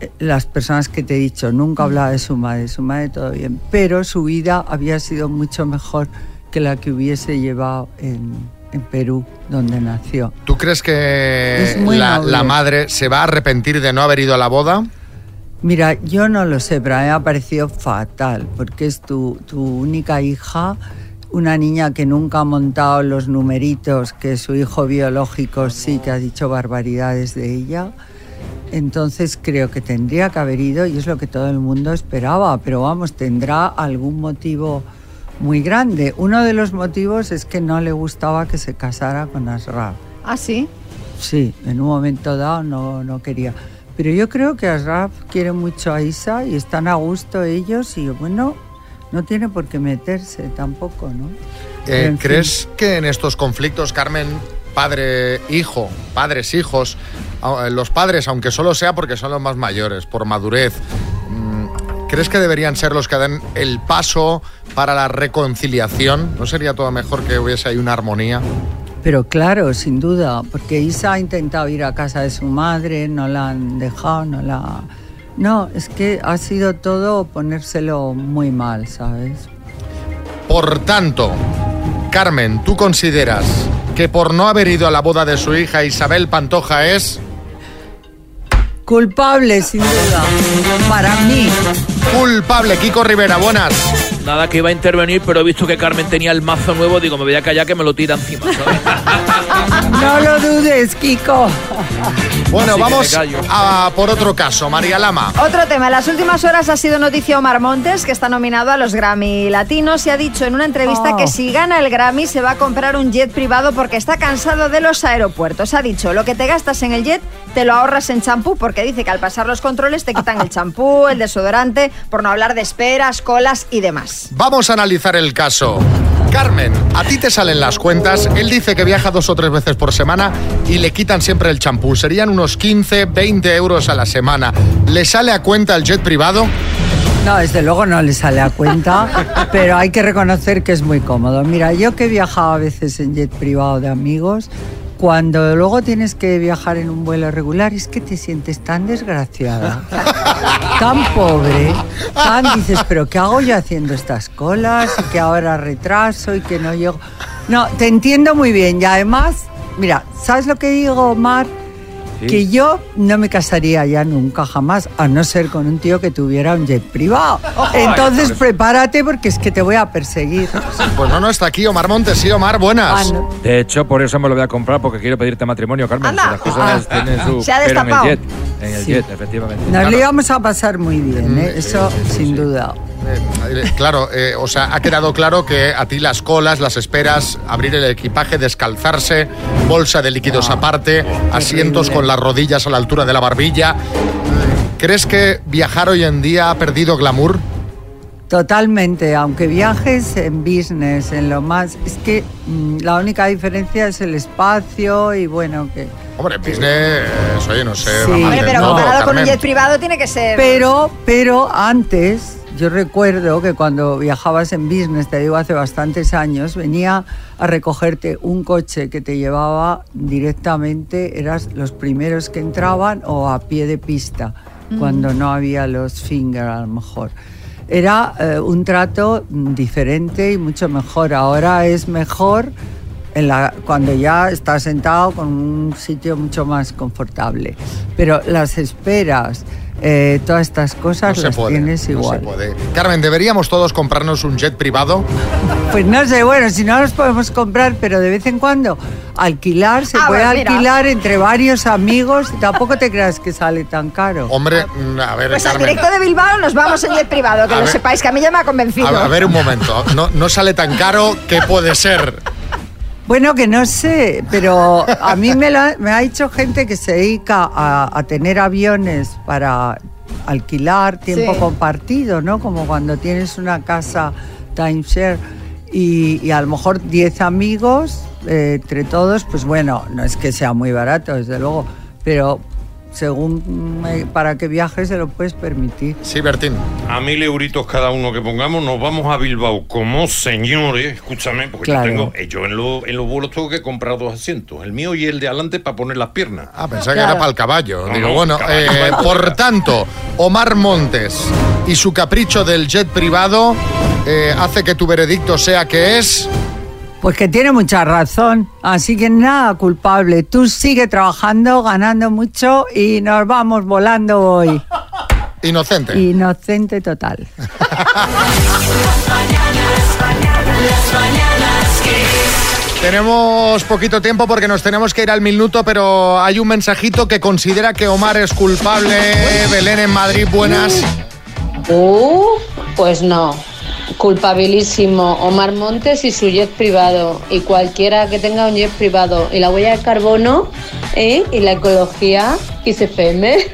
eh, las personas que te he dicho, nunca hablaba de su madre, su madre todo bien, pero su vida había sido mucho mejor que la que hubiese llevado en, en Perú, donde nació. ¿Tú crees que la, madre se va a arrepentir de no haber ido a la boda? Mira, yo no lo sé, pero a mí me ha parecido fatal, porque es tu, tu única hija, una niña que nunca ha montado los numeritos que su hijo biológico sí que ha dicho barbaridades de ella. Entonces creo que tendría que haber ido y es lo que todo el mundo esperaba, pero vamos, tendrá algún motivo muy grande. Uno de los motivos es que no le gustaba que se casara con Asraf. ¿Ah, sí? Sí, en un momento dado no, no quería. Pero yo creo que Asraf quiere mucho a Isa y están a gusto ellos y bueno, no tiene por qué meterse tampoco, ¿no? Eh, en fin. ¿Crees que en estos conflictos, Carmen, padre-hijo, padres-hijos, los padres, aunque solo sea porque son los más mayores, por madurez, ¿crees que deberían ser los que den el paso para la reconciliación? ¿No sería todo mejor que hubiese ahí una armonía? Pero claro, sin duda, porque Isa ha intentado ir a casa de su madre, no la han dejado, no la... No, es que ha sido todo ponérselo muy mal, ¿sabes? Por tanto, Carmen, ¿tú consideras que por no haber ido a la boda de su hija Isabel Pantoja es... Culpable, sin duda, para mí. Culpable, Kiko Rivera, buenas. Nada que iba a intervenir, pero he visto que Carmen tenía el mazo nuevo, digo, me voy a callar que me lo tira encima, ¿sabes? [laughs] No lo dudes, Kiko. Bueno, Así vamos a por otro caso, María Lama. Otro tema. En las últimas horas ha sido noticia Omar Montes, que está nominado a los Grammy Latinos y ha dicho en una entrevista Oh. que si gana el Grammy se va a comprar un jet privado porque está cansado de los aeropuertos. Ha dicho, lo que te gastas en el jet te lo ahorras en champú porque dice que al pasar los controles te quitan el champú, el desodorante, por no hablar de esperas, colas y demás. Vamos a analizar el caso. Carmen, a ti te salen las cuentas. Él dice que viaja dos o tres veces por semana y le quitan siempre el champú. Serían unos 15, 20 euros a la semana. ¿Le sale a cuenta el jet privado? No, desde luego no le sale a cuenta, [laughs] pero hay que reconocer que es muy cómodo. Mira, yo que he viajado a veces en jet privado de amigos, cuando luego tienes que viajar en un vuelo regular es que te sientes tan desgraciada, [laughs] tan pobre, tan dices, pero ¿qué hago yo haciendo estas colas? Y que ahora retraso y que no llego. No, te entiendo muy bien y además, mira, ¿sabes lo que digo, Omar? Sí. Que yo no me casaría ya nunca jamás, a no ser con un tío que tuviera un jet privado. [laughs] Entonces prepárate porque es que te voy a perseguir. Pues no, no está aquí Omar Montes. Sí, Omar, buenas. Ah, no. De hecho, por eso me lo voy a comprar, porque quiero pedirte matrimonio, Carmen. Anda. Las cosas Ah. tienen su... Se ha pero en el destapado. jet, en el Sí. jet, efectivamente. Nos lo íbamos a pasar muy bien, ¿eh? eso sin duda. Eh, claro, eh, o sea, ha quedado claro que a ti las colas, las esperas, abrir el equipaje, descalzarse, bolsa de líquidos aparte, asientos con las rodillas a la altura de la barbilla. ¿Crees que viajar hoy en día ha perdido glamour? Totalmente, aunque viajes en business, en lo más... Es que mm, la única diferencia es el espacio y bueno, que... Hombre, business, oye, no sé. Sí. Hombre, pero no, comparado con un jet privado tiene que ser... Pero, pero antes, yo recuerdo que cuando viajabas en business, te digo hace bastantes años, venía a recogerte un coche que te llevaba directamente, eras los primeros que entraban o a pie de pista, cuando no había los finger a lo mejor. Era eh, un trato mm, diferente y mucho mejor. Ahora es mejor en la, cuando ya estás sentado con un sitio mucho más confortable. Pero las esperas, eh, todas estas cosas No se las puede, tienes no igual. se puede. Carmen, ¿deberíamos todos comprarnos un jet privado? Pues no sé, bueno, si no los podemos comprar, pero de vez en cuando alquilar, se Ah, puede bueno, mira. alquilar entre varios amigos, tampoco te creas que sale tan caro. Hombre, mm, a ver, Pues al Carmen. directo de Bilbao nos vamos en jet privado, que A lo ver. sepáis, que a mí ya me ha convencido. A, a ver un momento, no, no sale tan caro, ¿qué puede ser? Bueno, que no sé, pero a mí me, lo ha- me ha dicho gente que se dedica a, a tener aviones para alquilar tiempo Sí. compartido, ¿no? Como cuando tienes una casa timeshare y, y a lo mejor 10 amigos, eh, entre todos, pues bueno, no es que sea muy barato, desde luego, pero según eh, para qué viajes se lo puedes permitir. Sí, Bertín. A mil euritos cada uno que pongamos, nos vamos a Bilbao como señores, escúchame, porque Claro. yo tengo, eh, yo en, lo- en los vuelos tengo que comprar dos asientos, el mío y el de adelante para poner las piernas. Ah, pensaba que era para el caballo. No, Digo, no, bueno, caballo, eh, caballo. por tanto, Omar Montes y su capricho del jet privado eh, hace que tu veredicto sea que es... Pues que tiene mucha razón, así que nada culpable. Tú sigue trabajando, ganando mucho y nos vamos volando hoy. [laughs] Inocente. Inocente total. [laughs] Tenemos poquito tiempo porque nos tenemos que ir al minuto, pero hay un mensajito que considera que Omar es culpable. Belén en Madrid, buenas. Uh, pues no. Culpabilísimo Omar Montes y su jet privado. Y cualquiera que tenga un jet privado. Y la huella de carbono ¿eh? y la ecología y CFM. [laughs]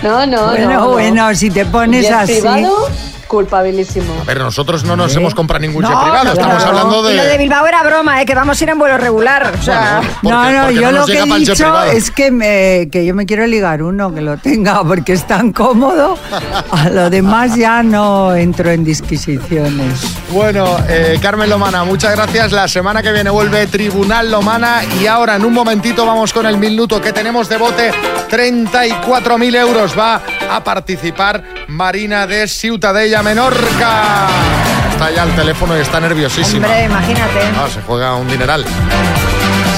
No, no, bueno, no. no. bueno, si te pones jet así. privado, culpabilísimo. A ver, nosotros no nos ¿Eh? hemos comprado ningún jet No, privado, no, estamos hablando Y lo de de... Bilbao era broma, ¿eh? que vamos a ir en vuelo regular. O sea, No, no, yo no lo que he dicho es que, me, que yo me quiero ligar uno que lo tenga porque es tan cómodo. A lo demás ya no entro en disquisiciones. Bueno, eh, Carmen Lomana, muchas gracias. La semana que viene vuelve Tribunal Lomana y ahora en un momentito vamos con el minuto que tenemos de bote. 34.000 euros va a participar Marina de Ciutadella Menorca. Está ya al teléfono y está nerviosísima. hombre, imagínate. Ah, se juega un dineral.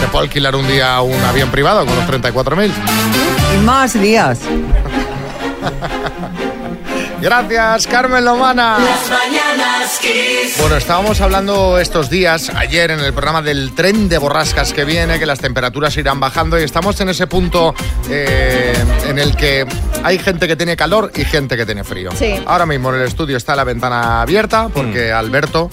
Se puede alquilar un día un avión privado con los 34.000. Y más días. [laughs] Gracias, Carmen Lomana. Las mañanas Kiss. Bueno, estábamos hablando estos días, ayer en el programa del tren de borrascas que viene, que las temperaturas irán bajando y estamos en ese punto eh, en el que hay gente que tiene calor y gente que tiene frío. Sí. Ahora mismo en el estudio está la ventana abierta porque Alberto,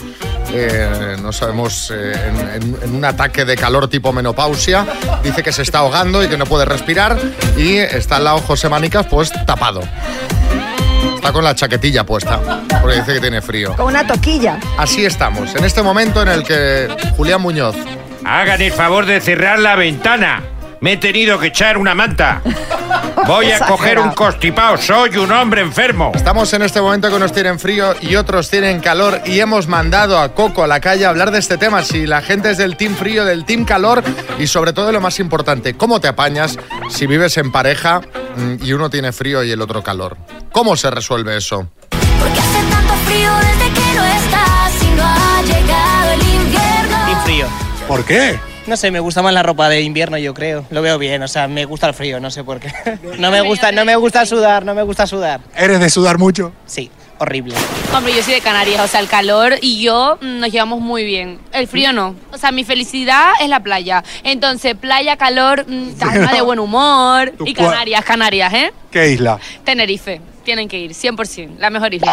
eh, no sabemos, eh, en, en- en un ataque de calor tipo menopausia, dice que se está ahogando y que no puede respirar y está al lado José Manicas pues tapado. Está con la chaquetilla puesta porque dice que tiene frío. Con una toquilla. Así estamos, en este momento en el que Julián Muñoz. Hagan el favor de cerrar la ventana. Me he tenido que echar una manta. Voy a Exagerado. coger un constipado. Soy un hombre enfermo. Estamos en este momento que unos tienen frío y otros tienen calor y hemos mandado a Coco a la calle a hablar de este tema. Si la gente es del team frío, del team calor y sobre todo lo más importante, ¿cómo te apañas si vives en pareja mm, y uno tiene frío y el otro calor? ¿Cómo se resuelve eso? Tanto frío desde que no estás y no ha llegado el invierno. Team frío. ¿Por qué? No sé, me gusta más la ropa de invierno, yo creo. Lo veo bien, o sea, me gusta el frío, no sé por qué. [laughs] No me gusta, no me gusta sudar, no me gusta sudar. ¿Eres de sudar mucho? Sí, horrible. Hombre, yo soy de Canarias, o sea, el calor y yo mm, nos llevamos muy bien. El frío no. O sea, mi felicidad es la playa. Entonces, playa, calor, mm, calma de buen humor. Y Canarias, Canarias, ¿eh? ¿Qué isla? Tenerife. Tienen que ir, 100%. La mejor isla.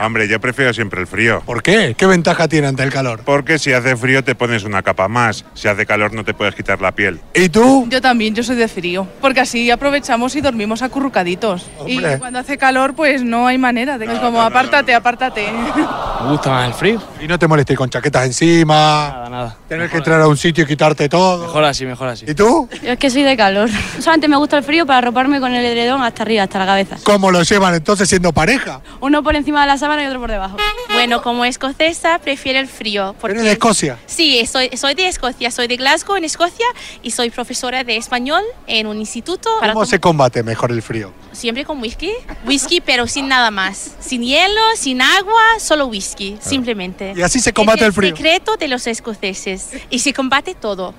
Hombre, yo prefiero siempre el frío. ¿Por qué? ¿Qué ventaja tiene ante el calor? Porque si hace frío te pones una capa más. Si hace calor no te puedes quitar la piel. ¿Y tú? Yo también, yo soy de frío, porque así aprovechamos y dormimos acurrucaditos. Hombre. Y cuando hace calor, pues no hay manera de es como apártate, apártate. [laughs] Me gusta más el frío. Y no te molestes con chaquetas encima. Nada, nada. Tener que entrar a un sitio y quitarte todo. Mejor así, mejor así. ¿Y tú? Yo es que soy de calor. [laughs] Solamente me gusta el frío para arroparme con el edredón hasta arriba, hasta la cabeza. ¿Cómo lo llevan entonces siendo pareja? Uno por encima de la sábana y otro por debajo. Bueno, como escocesa, prefiero el frío. ¿Eres de Escocia? Sí, soy, soy de Escocia, soy de Glasgow, en Escocia, y soy profesora de español en un instituto. Para ¿Cómo se combate mejor el frío? Siempre con whisky. Whisky, pero sin nada más. Sin hielo, sin agua, solo whisky. whisky, simplemente. Y así se combate es el frío. secreto de los escoceses. Y se combate todo.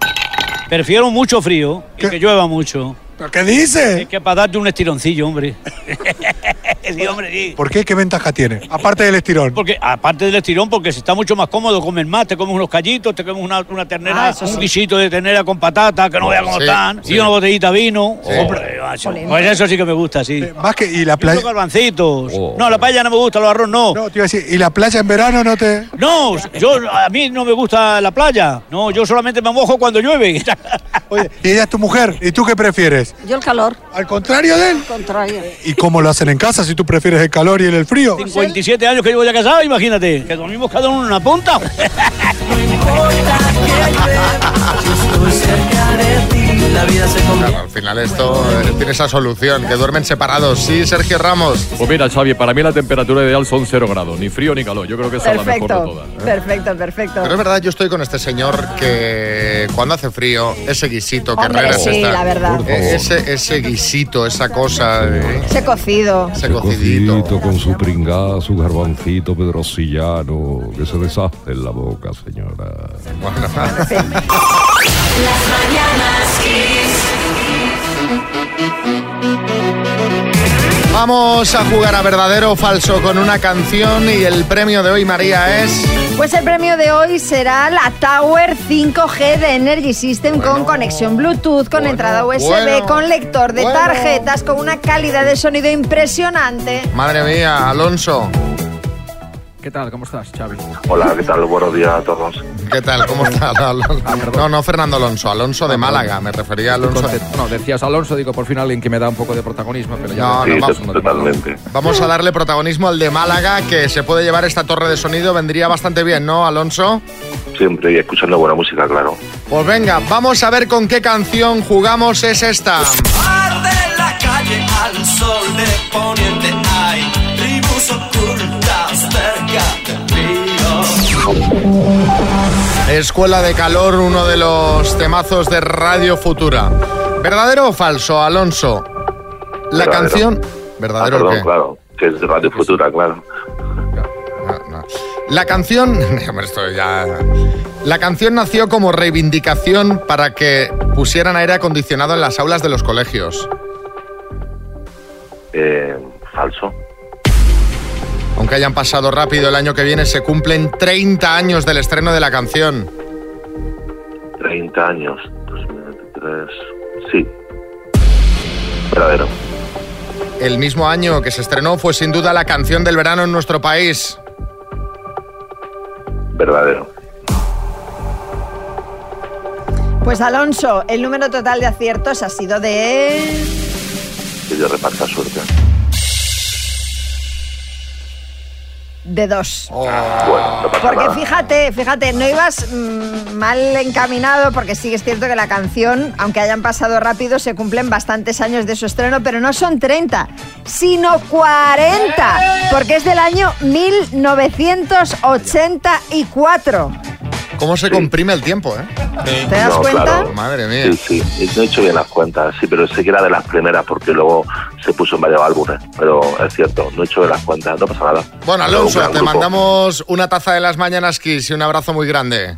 Prefiero mucho frío y que llueva mucho. ¿Pero qué dice? Es que para darte un estironcillo, hombre. [laughs] sí, hombre, sí. ¿Por qué? ¿Qué ventaja tiene? Aparte del estirón. Porque, aparte del estirón, porque se está mucho más cómodo comer más, te comes unos callitos, te comes una, una ternera, Ah, eso un sí. guisito de ternera con patata, que no veas cómo Sí, están, sí. y una botellita de vino. Sí. Hombre, macho, pues eso sí que me gusta, sí. Más que, y la playa. unos garbancitos. No, la paella no me gusta, los arroz no. No, te iba a decir, ¿y la playa en verano no te.? No, yo, a mí no me gusta la playa. No, yo solamente me mojo cuando llueve. [laughs] Oye, y ella es tu mujer. ¿Y tú qué prefieres? Yo el calor. ¿Al contrario de él? Al contrario. ¿Y cómo lo hacen en casa si tú prefieres el calor y él el frío? 57 años que llevo ya casado, imagínate. Que dormimos cada uno en una punta. [laughs] Claro, al final esto eh, tiene esa solución, que duermen separados. Sí, Sergio Ramos. Pues mira, Xavi, para mí la temperatura ideal son cero grados, ni frío ni calor. Yo creo que esa es la mejor de Perfecto, todas. perfecto, perfecto. Pero es verdad, yo estoy con este señor que cuando hace frío, ese guisito que Hombre, Herrera sí, está- la verdad. Eh, Ese, ese guisito, esa cosa. eh, Ese cocido. Ese cocidito. Cocidito con su pringá, su garbancito pedrosillano, que se deshace en la boca, señora. [laughs] Vamos a jugar a verdadero o falso con una canción y el premio de hoy, María, es... Pues el premio de hoy será la Tower 5G de Energy System con conexión Bluetooth, con entrada USB, bueno, con lector de bueno. tarjetas, con una calidad de sonido impresionante. Madre mía, Alonso. ¿Qué tal? ¿Cómo estás, Xavi? Hola, ¿qué tal? Buenos días a todos. ¿Qué tal? ¿Cómo [laughs] está? No, no, Fernando Alonso, Alonso de Málaga, me refería a Alonso. de- No, decías Alonso, digo por fin alguien que me da un poco de protagonismo, pero ya No, no, vamos- Totalmente. Vamos a darle protagonismo al de Málaga, que se puede llevar esta torre de sonido, vendría bastante bien, ¿no, Alonso? Siempre y escuchando buena música, claro. Pues venga, vamos a ver con qué canción jugamos es esta. de la calle al sol de poniente hay tribus ocultas Escuela de Calor, uno de los temazos de Radio Futura. ¿Verdadero o falso, Alonso? La Verdadero. canción... Ah, ¿Verdadero o perdón, qué? claro. Que es de Radio Futura, claro. La canción... [laughs] La canción nació como reivindicación para que pusieran aire acondicionado en las aulas de los colegios. Eh, falso. Aunque hayan pasado rápido, el año que viene se cumplen 30 años del estreno de la canción. 30 años. 2023. Sí. Verdadero. El mismo año que se estrenó fue sin duda la canción del verano en nuestro país. Verdadero. Pues Alonso, el número total de aciertos ha sido de... Que yo reparta suerte. De dos. Porque fíjate, fíjate, no ibas mm, mal encaminado porque sí es cierto que la canción, aunque hayan pasado rápido, se cumplen bastantes años de su estreno, pero no son 30, sino 40, porque es del año 1984. ¿Cómo se comprime el tiempo, eh? ¿Te das No, cuenta? claro. Madre mía. Sí, sí. No he hecho bien las cuentas, sí, pero sé que era de las primeras porque luego se puso en varios álbumes. Pero es cierto, no he hecho bien las cuentas, no pasa nada. Bueno, Alonso, te grupo. mandamos una taza de las mañanas Kiss y un abrazo muy grande.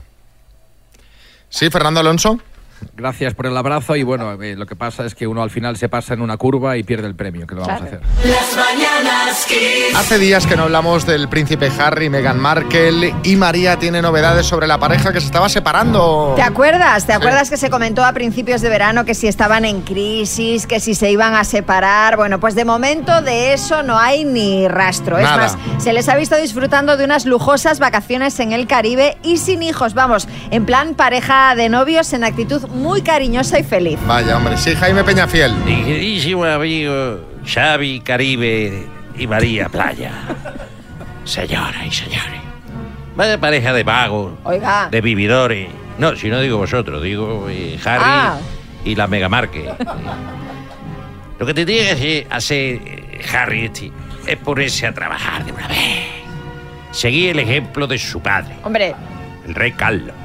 Sí, Fernando Alonso. Gracias por el abrazo y bueno, eh, lo que pasa es que uno al final se pasa en una curva y pierde el premio, que lo vamos a hacer. Las mañanas Kiss. Hace días que no hablamos del príncipe Harry, Meghan Markle y María tiene novedades sobre la pareja que se estaba separando. ¿Te acuerdas? ¿Te Sí. acuerdas que se comentó a principios de verano que si estaban en crisis, que si se iban a separar? Bueno, pues de momento de eso no hay ni rastro. Nada. Es más, se les ha visto disfrutando de unas lujosas vacaciones en el Caribe y sin hijos, vamos, en plan pareja de novios en actitud muy cariñosa y feliz. Vaya, hombre, sí, Jaime Peñafiel. Mi queridísimo amigo Xavi Caribe y María Playa. [laughs] Señoras y señores. Vaya pareja de vagos, Oiga. de vividores. No, si no digo vosotros, digo eh, Harry Ah. y la Megamarque. Lo que tendría que hacer eh, Harry este es ponerse a trabajar de una vez. Seguir el ejemplo de su padre, Hombre, el rey Carlos,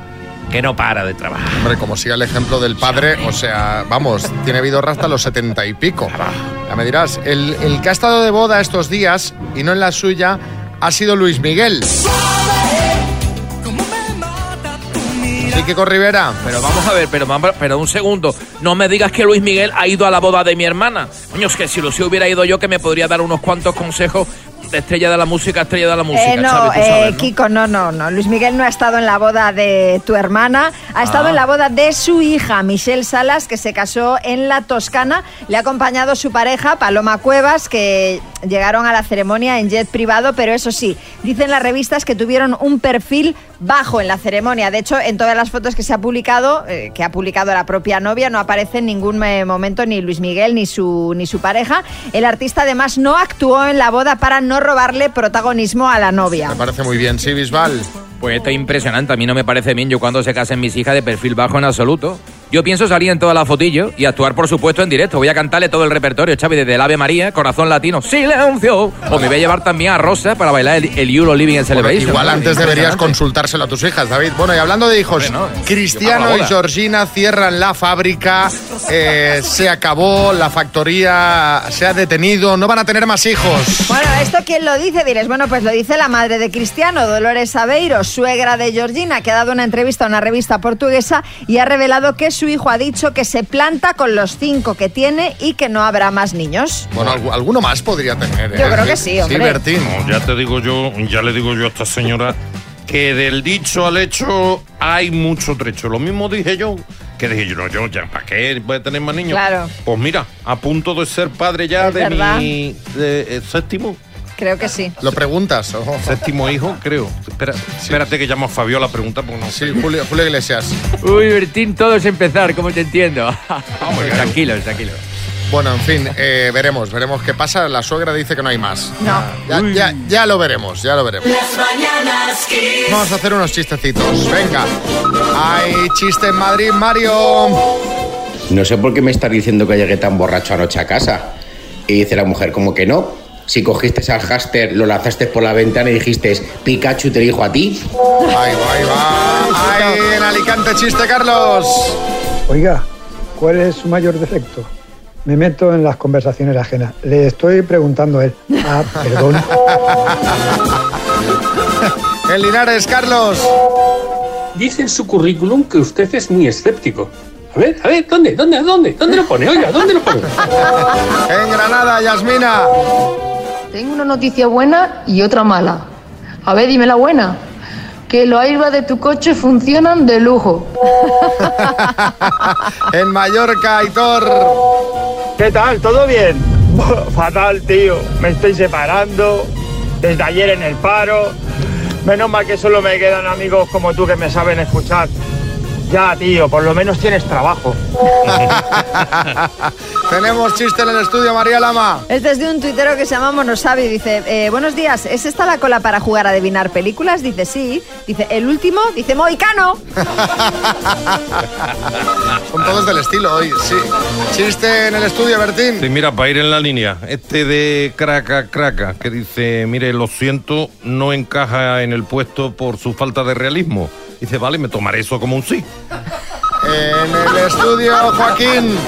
que no para de trabajar. Hombre, como siga el ejemplo del padre, o sea, vamos, tiene vidorra hasta los setenta y pico. Ya me dirás, el, el que ha estado de boda estos días y no en la suya ha sido Luis Miguel. Sí, Kiko Rivera. Pero vamos a ver, pero, pero un segundo. No me digas que Luis Miguel ha ido a la boda de mi hermana. Coño, es que si Lucía hubiera ido yo, que me podría dar unos cuantos consejos estrella de la música, estrella de la música. Eh, no, Xavi, tú eh, sabes, ¿no? Kiko, no, no, no. Luis Miguel no ha estado en la boda de tu hermana, ha estado Ah. en la boda de su hija, Michelle Salas, que se casó en la Toscana. Le ha acompañado su pareja, Paloma Cuevas, que llegaron a la ceremonia en jet privado, pero eso sí, dicen las revistas que tuvieron un perfil bajo en la ceremonia. De hecho, en todas las fotos que se ha publicado, eh, que ha publicado la propia novia, no aparece en ningún eh, momento ni Luis Miguel ni su, ni su pareja. El artista además no actuó en la boda para no robarle protagonismo a la novia. Me parece muy bien, sí, Bisbal. Pues esto es impresionante. A mí no me parece bien yo cuando se casen mis hijas de perfil bajo en absoluto. Yo pienso salir en todas las fotillos y actuar, por supuesto, en directo. Voy a cantarle todo el repertorio, Xavi, desde el Ave María, Corazón Latino, Silencio. O me voy a llevar también a Rosa para bailar el, el Euro Living en Bueno, Celebration. igual ¿no? antes deberías consultárselo a tus hijas, David. Bueno, y hablando de hijos, no, Cristiano y. Georgina cierran la fábrica, eh, se acabó, la factoría se ha detenido, no van a tener más hijos. Bueno, ¿esto quién lo dice? Diréis, bueno, pues lo dice la madre de Cristiano, Dolores Aveiro, suegra de Georgina, que ha dado una entrevista a una revista portuguesa y ha revelado que su hijo ha dicho que se planta con los cinco que tiene y que no habrá más niños. Bueno, algu- alguno más podría tener. ¿eh? Yo creo que sí, hombre. Sí, Bertín. No, ya te digo yo, ya le digo yo a esta señora que del dicho al hecho hay mucho trecho. Lo mismo dije yo, que dije yo, no, yo ya, ¿para qué voy a tener más niños? Claro. Pues mira, a punto de ser padre ya Es de verdad. mi de, eh, séptimo. Creo que sí. ¿Lo preguntas? [laughs] o- Séptimo hijo, creo. Espera, Espérate que llamo a Fabiola a preguntar, porque no sé. Sí, Julio, Julio Iglesias. Uy, Bertín, todo es empezar, como te entiendo. [laughs] tranquilo, tranquilo. Bueno, en fin, eh, veremos, veremos qué pasa. La suegra dice que no hay más. No. Ya, ya, ya lo veremos, ya lo veremos. Las mañanas Kiss. Vamos a hacer unos chistecitos. Venga. Hay chiste en Madrid, Mario. No sé por qué me estás diciendo que llegué tan borracho anoche a casa. Y dice la mujer, como que no. Si cogiste al háster, lo lanzaste por la ventana y dijiste, Pikachu te dijo a ti. Ahí va, ahí va. Hay en Alicante chiste, Carlos. Oiga, ¿cuál es su mayor defecto? Me meto en las conversaciones ajenas. Le estoy preguntando a él. Ah, perdón. [laughs] En Linares, Carlos. Dice en su currículum que usted es muy escéptico. A ver, a ver, ¿dónde? ¿Dónde? ¿Dónde? ¿Dónde lo pone? Oiga, ¿dónde lo pone? En Granada, Yasmina. Tengo una noticia buena y otra mala. A ver, dime la buena. Que los airbags de tu coche funcionan de lujo. [laughs] En Mallorca, Aitor. ¿Qué tal? ¿Todo bien? [laughs] Fatal, tío. Me estoy separando. Desde ayer en el paro. Menos mal que solo me quedan amigos como tú que me saben escuchar. Ya, tío, por lo menos tienes trabajo. [laughs] Tenemos chiste en el estudio, María Lama. Este es de un tuitero que se llama Monosabi. Dice, eh, buenos días, ¿es esta la cola para jugar a adivinar películas? Dice, sí. Dice, el último, dice, Moicano. [laughs] Son todos del estilo hoy, sí. Chiste en el estudio, Bertín. Sí, mira, para ir en la línea, este de Craca Craca, que dice, mire, lo siento, no encaja en el puesto por su falta de realismo. Dice, vale, me tomaré eso como un sí. En el estudio, Joaquín.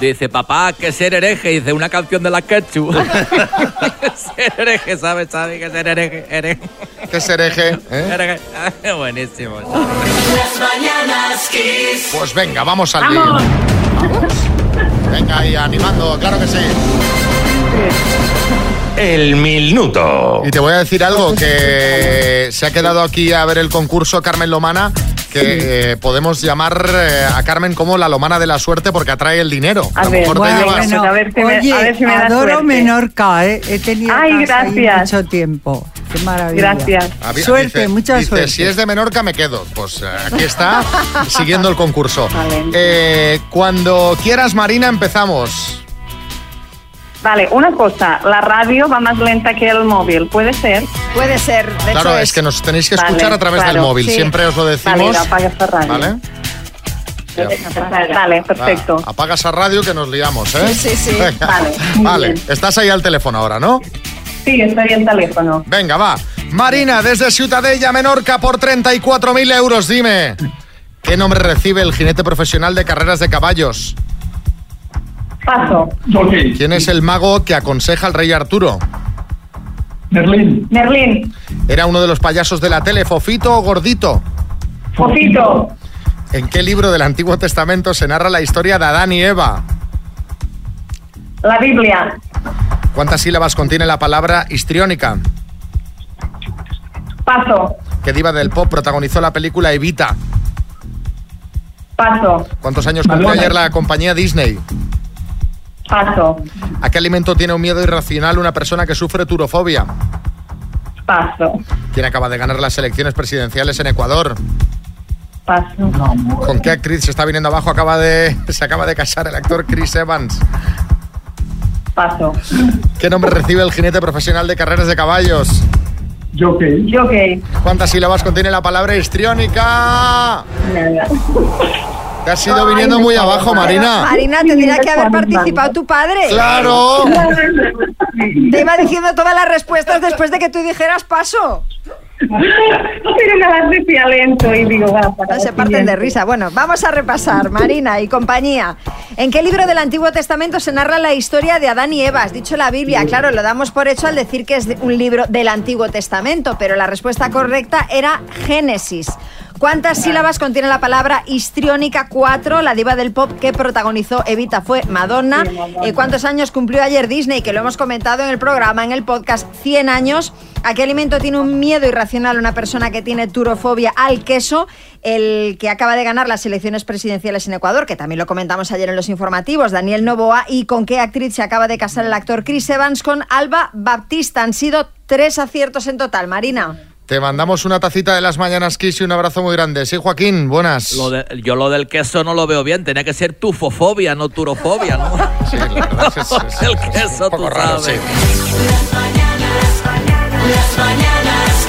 Dice, papá, que ser hereje. Dice, una canción de la Ketchup. [laughs] ser hereje, ¿sabes, Xavi? Que ser hereje. hereje. ¿Qué ser hereje? ¿eh? Hereje. [laughs] Buenísimo. Las mañanas Kiss. Pues venga, vamos al lío. Vamos. Venga, ahí animando, claro que sí. El minuto. Y te voy a decir algo, que se ha quedado aquí a ver el concurso Carmen Lomana, que eh, podemos llamar eh, a Carmen como la Lomana de la suerte porque atrae el dinero. A, lo mejor te llevas... bueno, a ver si me- oye, a ver si me da adoro. Menorca, ¿eh? He tenido Ay, gracias. mucho tiempo. Qué maravilla. Gracias. A ver, Suerte, dice- mucha dice, suerte. Si es de Menorca, me quedo. Pues eh, aquí está, [laughs] siguiendo el concurso. Eh, cuando quieras, Marina, empezamos. Vale, una cosa, la radio va más lenta que el móvil, ¿puede ser? Puede ser, de Claro, hecho es que nos tenéis que Vale, escuchar a través del móvil. sí. Siempre os lo decimos. Vale, apaga esta radio. ¿Vale? Vale, perfecto. Va, apaga esa radio que nos liamos, ¿eh? Sí, sí, sí. Venga. Vale, [laughs] Vale, bien. estás ahí al teléfono ahora, ¿no? Sí, estoy en teléfono. Venga, va. Marina, desde Ciutadella, Menorca, por 34.000 euros, dime. ¿Qué nombre recibe el jinete profesional de carreras de caballos? Paso. ¿Quién es el mago que aconseja al rey Arturo? Merlín. Merlín. Era uno de los payasos de la tele, Fofito o Gordito. Fofito. ¿En qué libro del Antiguo Testamento se narra la historia de Adán y Eva? La Biblia. ¿Cuántas sílabas contiene la palabra histriónica? Paso. ¿Qué diva del pop protagonizó la película Evita? Paso. ¿Cuántos años cumplió ayer la compañía Disney? Paso. ¿A qué alimento tiene un miedo irracional una persona que sufre turofobia? Paso. ¿Quién acaba de ganar las elecciones presidenciales en Ecuador? Paso. ¿Con qué actriz se está viniendo abajo? Acaba de, se acaba de casar el actor Chris Evans. Paso. ¿Qué nombre recibe el jinete profesional de carreras de caballos? Jockey. Jockey. ¿Cuántas sílabas contiene la palabra histriónica? Nada. Te has ido viniendo muy abajo, Marina. Marina, tendría que haber participado tu padre. ¡Claro! Te iba diciendo todas las respuestas después de que tú dijeras paso. Pero me las decía lento y digo, va, para No se parten de risa. Bueno, vamos a repasar, Marina y compañía. ¿En qué libro del Antiguo Testamento se narra la historia de Adán y Eva? Has dicho la Biblia. Claro, lo damos por hecho al decir que es un libro del Antiguo Testamento, pero la respuesta correcta era Génesis. ¿Cuántas sílabas contiene la palabra histriónica? Cuatro. La diva del pop que protagonizó Evita fue Madonna. Eh, ¿Cuántos años cumplió ayer Disney? Que lo hemos comentado en el programa, en el podcast 100 años. ¿A qué alimento tiene un miedo irracional una persona que tiene turofobia al queso? El que acaba de ganar las elecciones presidenciales en Ecuador, que también lo comentamos ayer en los informativos, Daniel Novoa. ¿Y con qué actriz se acaba de casar el actor Chris Evans con Alba Baptista? Han sido tres aciertos en total, Marina. Te mandamos una tacita de las mañanas Kiss y un abrazo muy grande. Sí, Joaquín, buenas. Lo de- yo lo del queso no lo veo bien, tenía que ser tufofobia, no turofobia, ¿no? [laughs] Sí, la verdad [laughs] es, es- el queso, un poco tú raro, sabes. sí. Las mañanas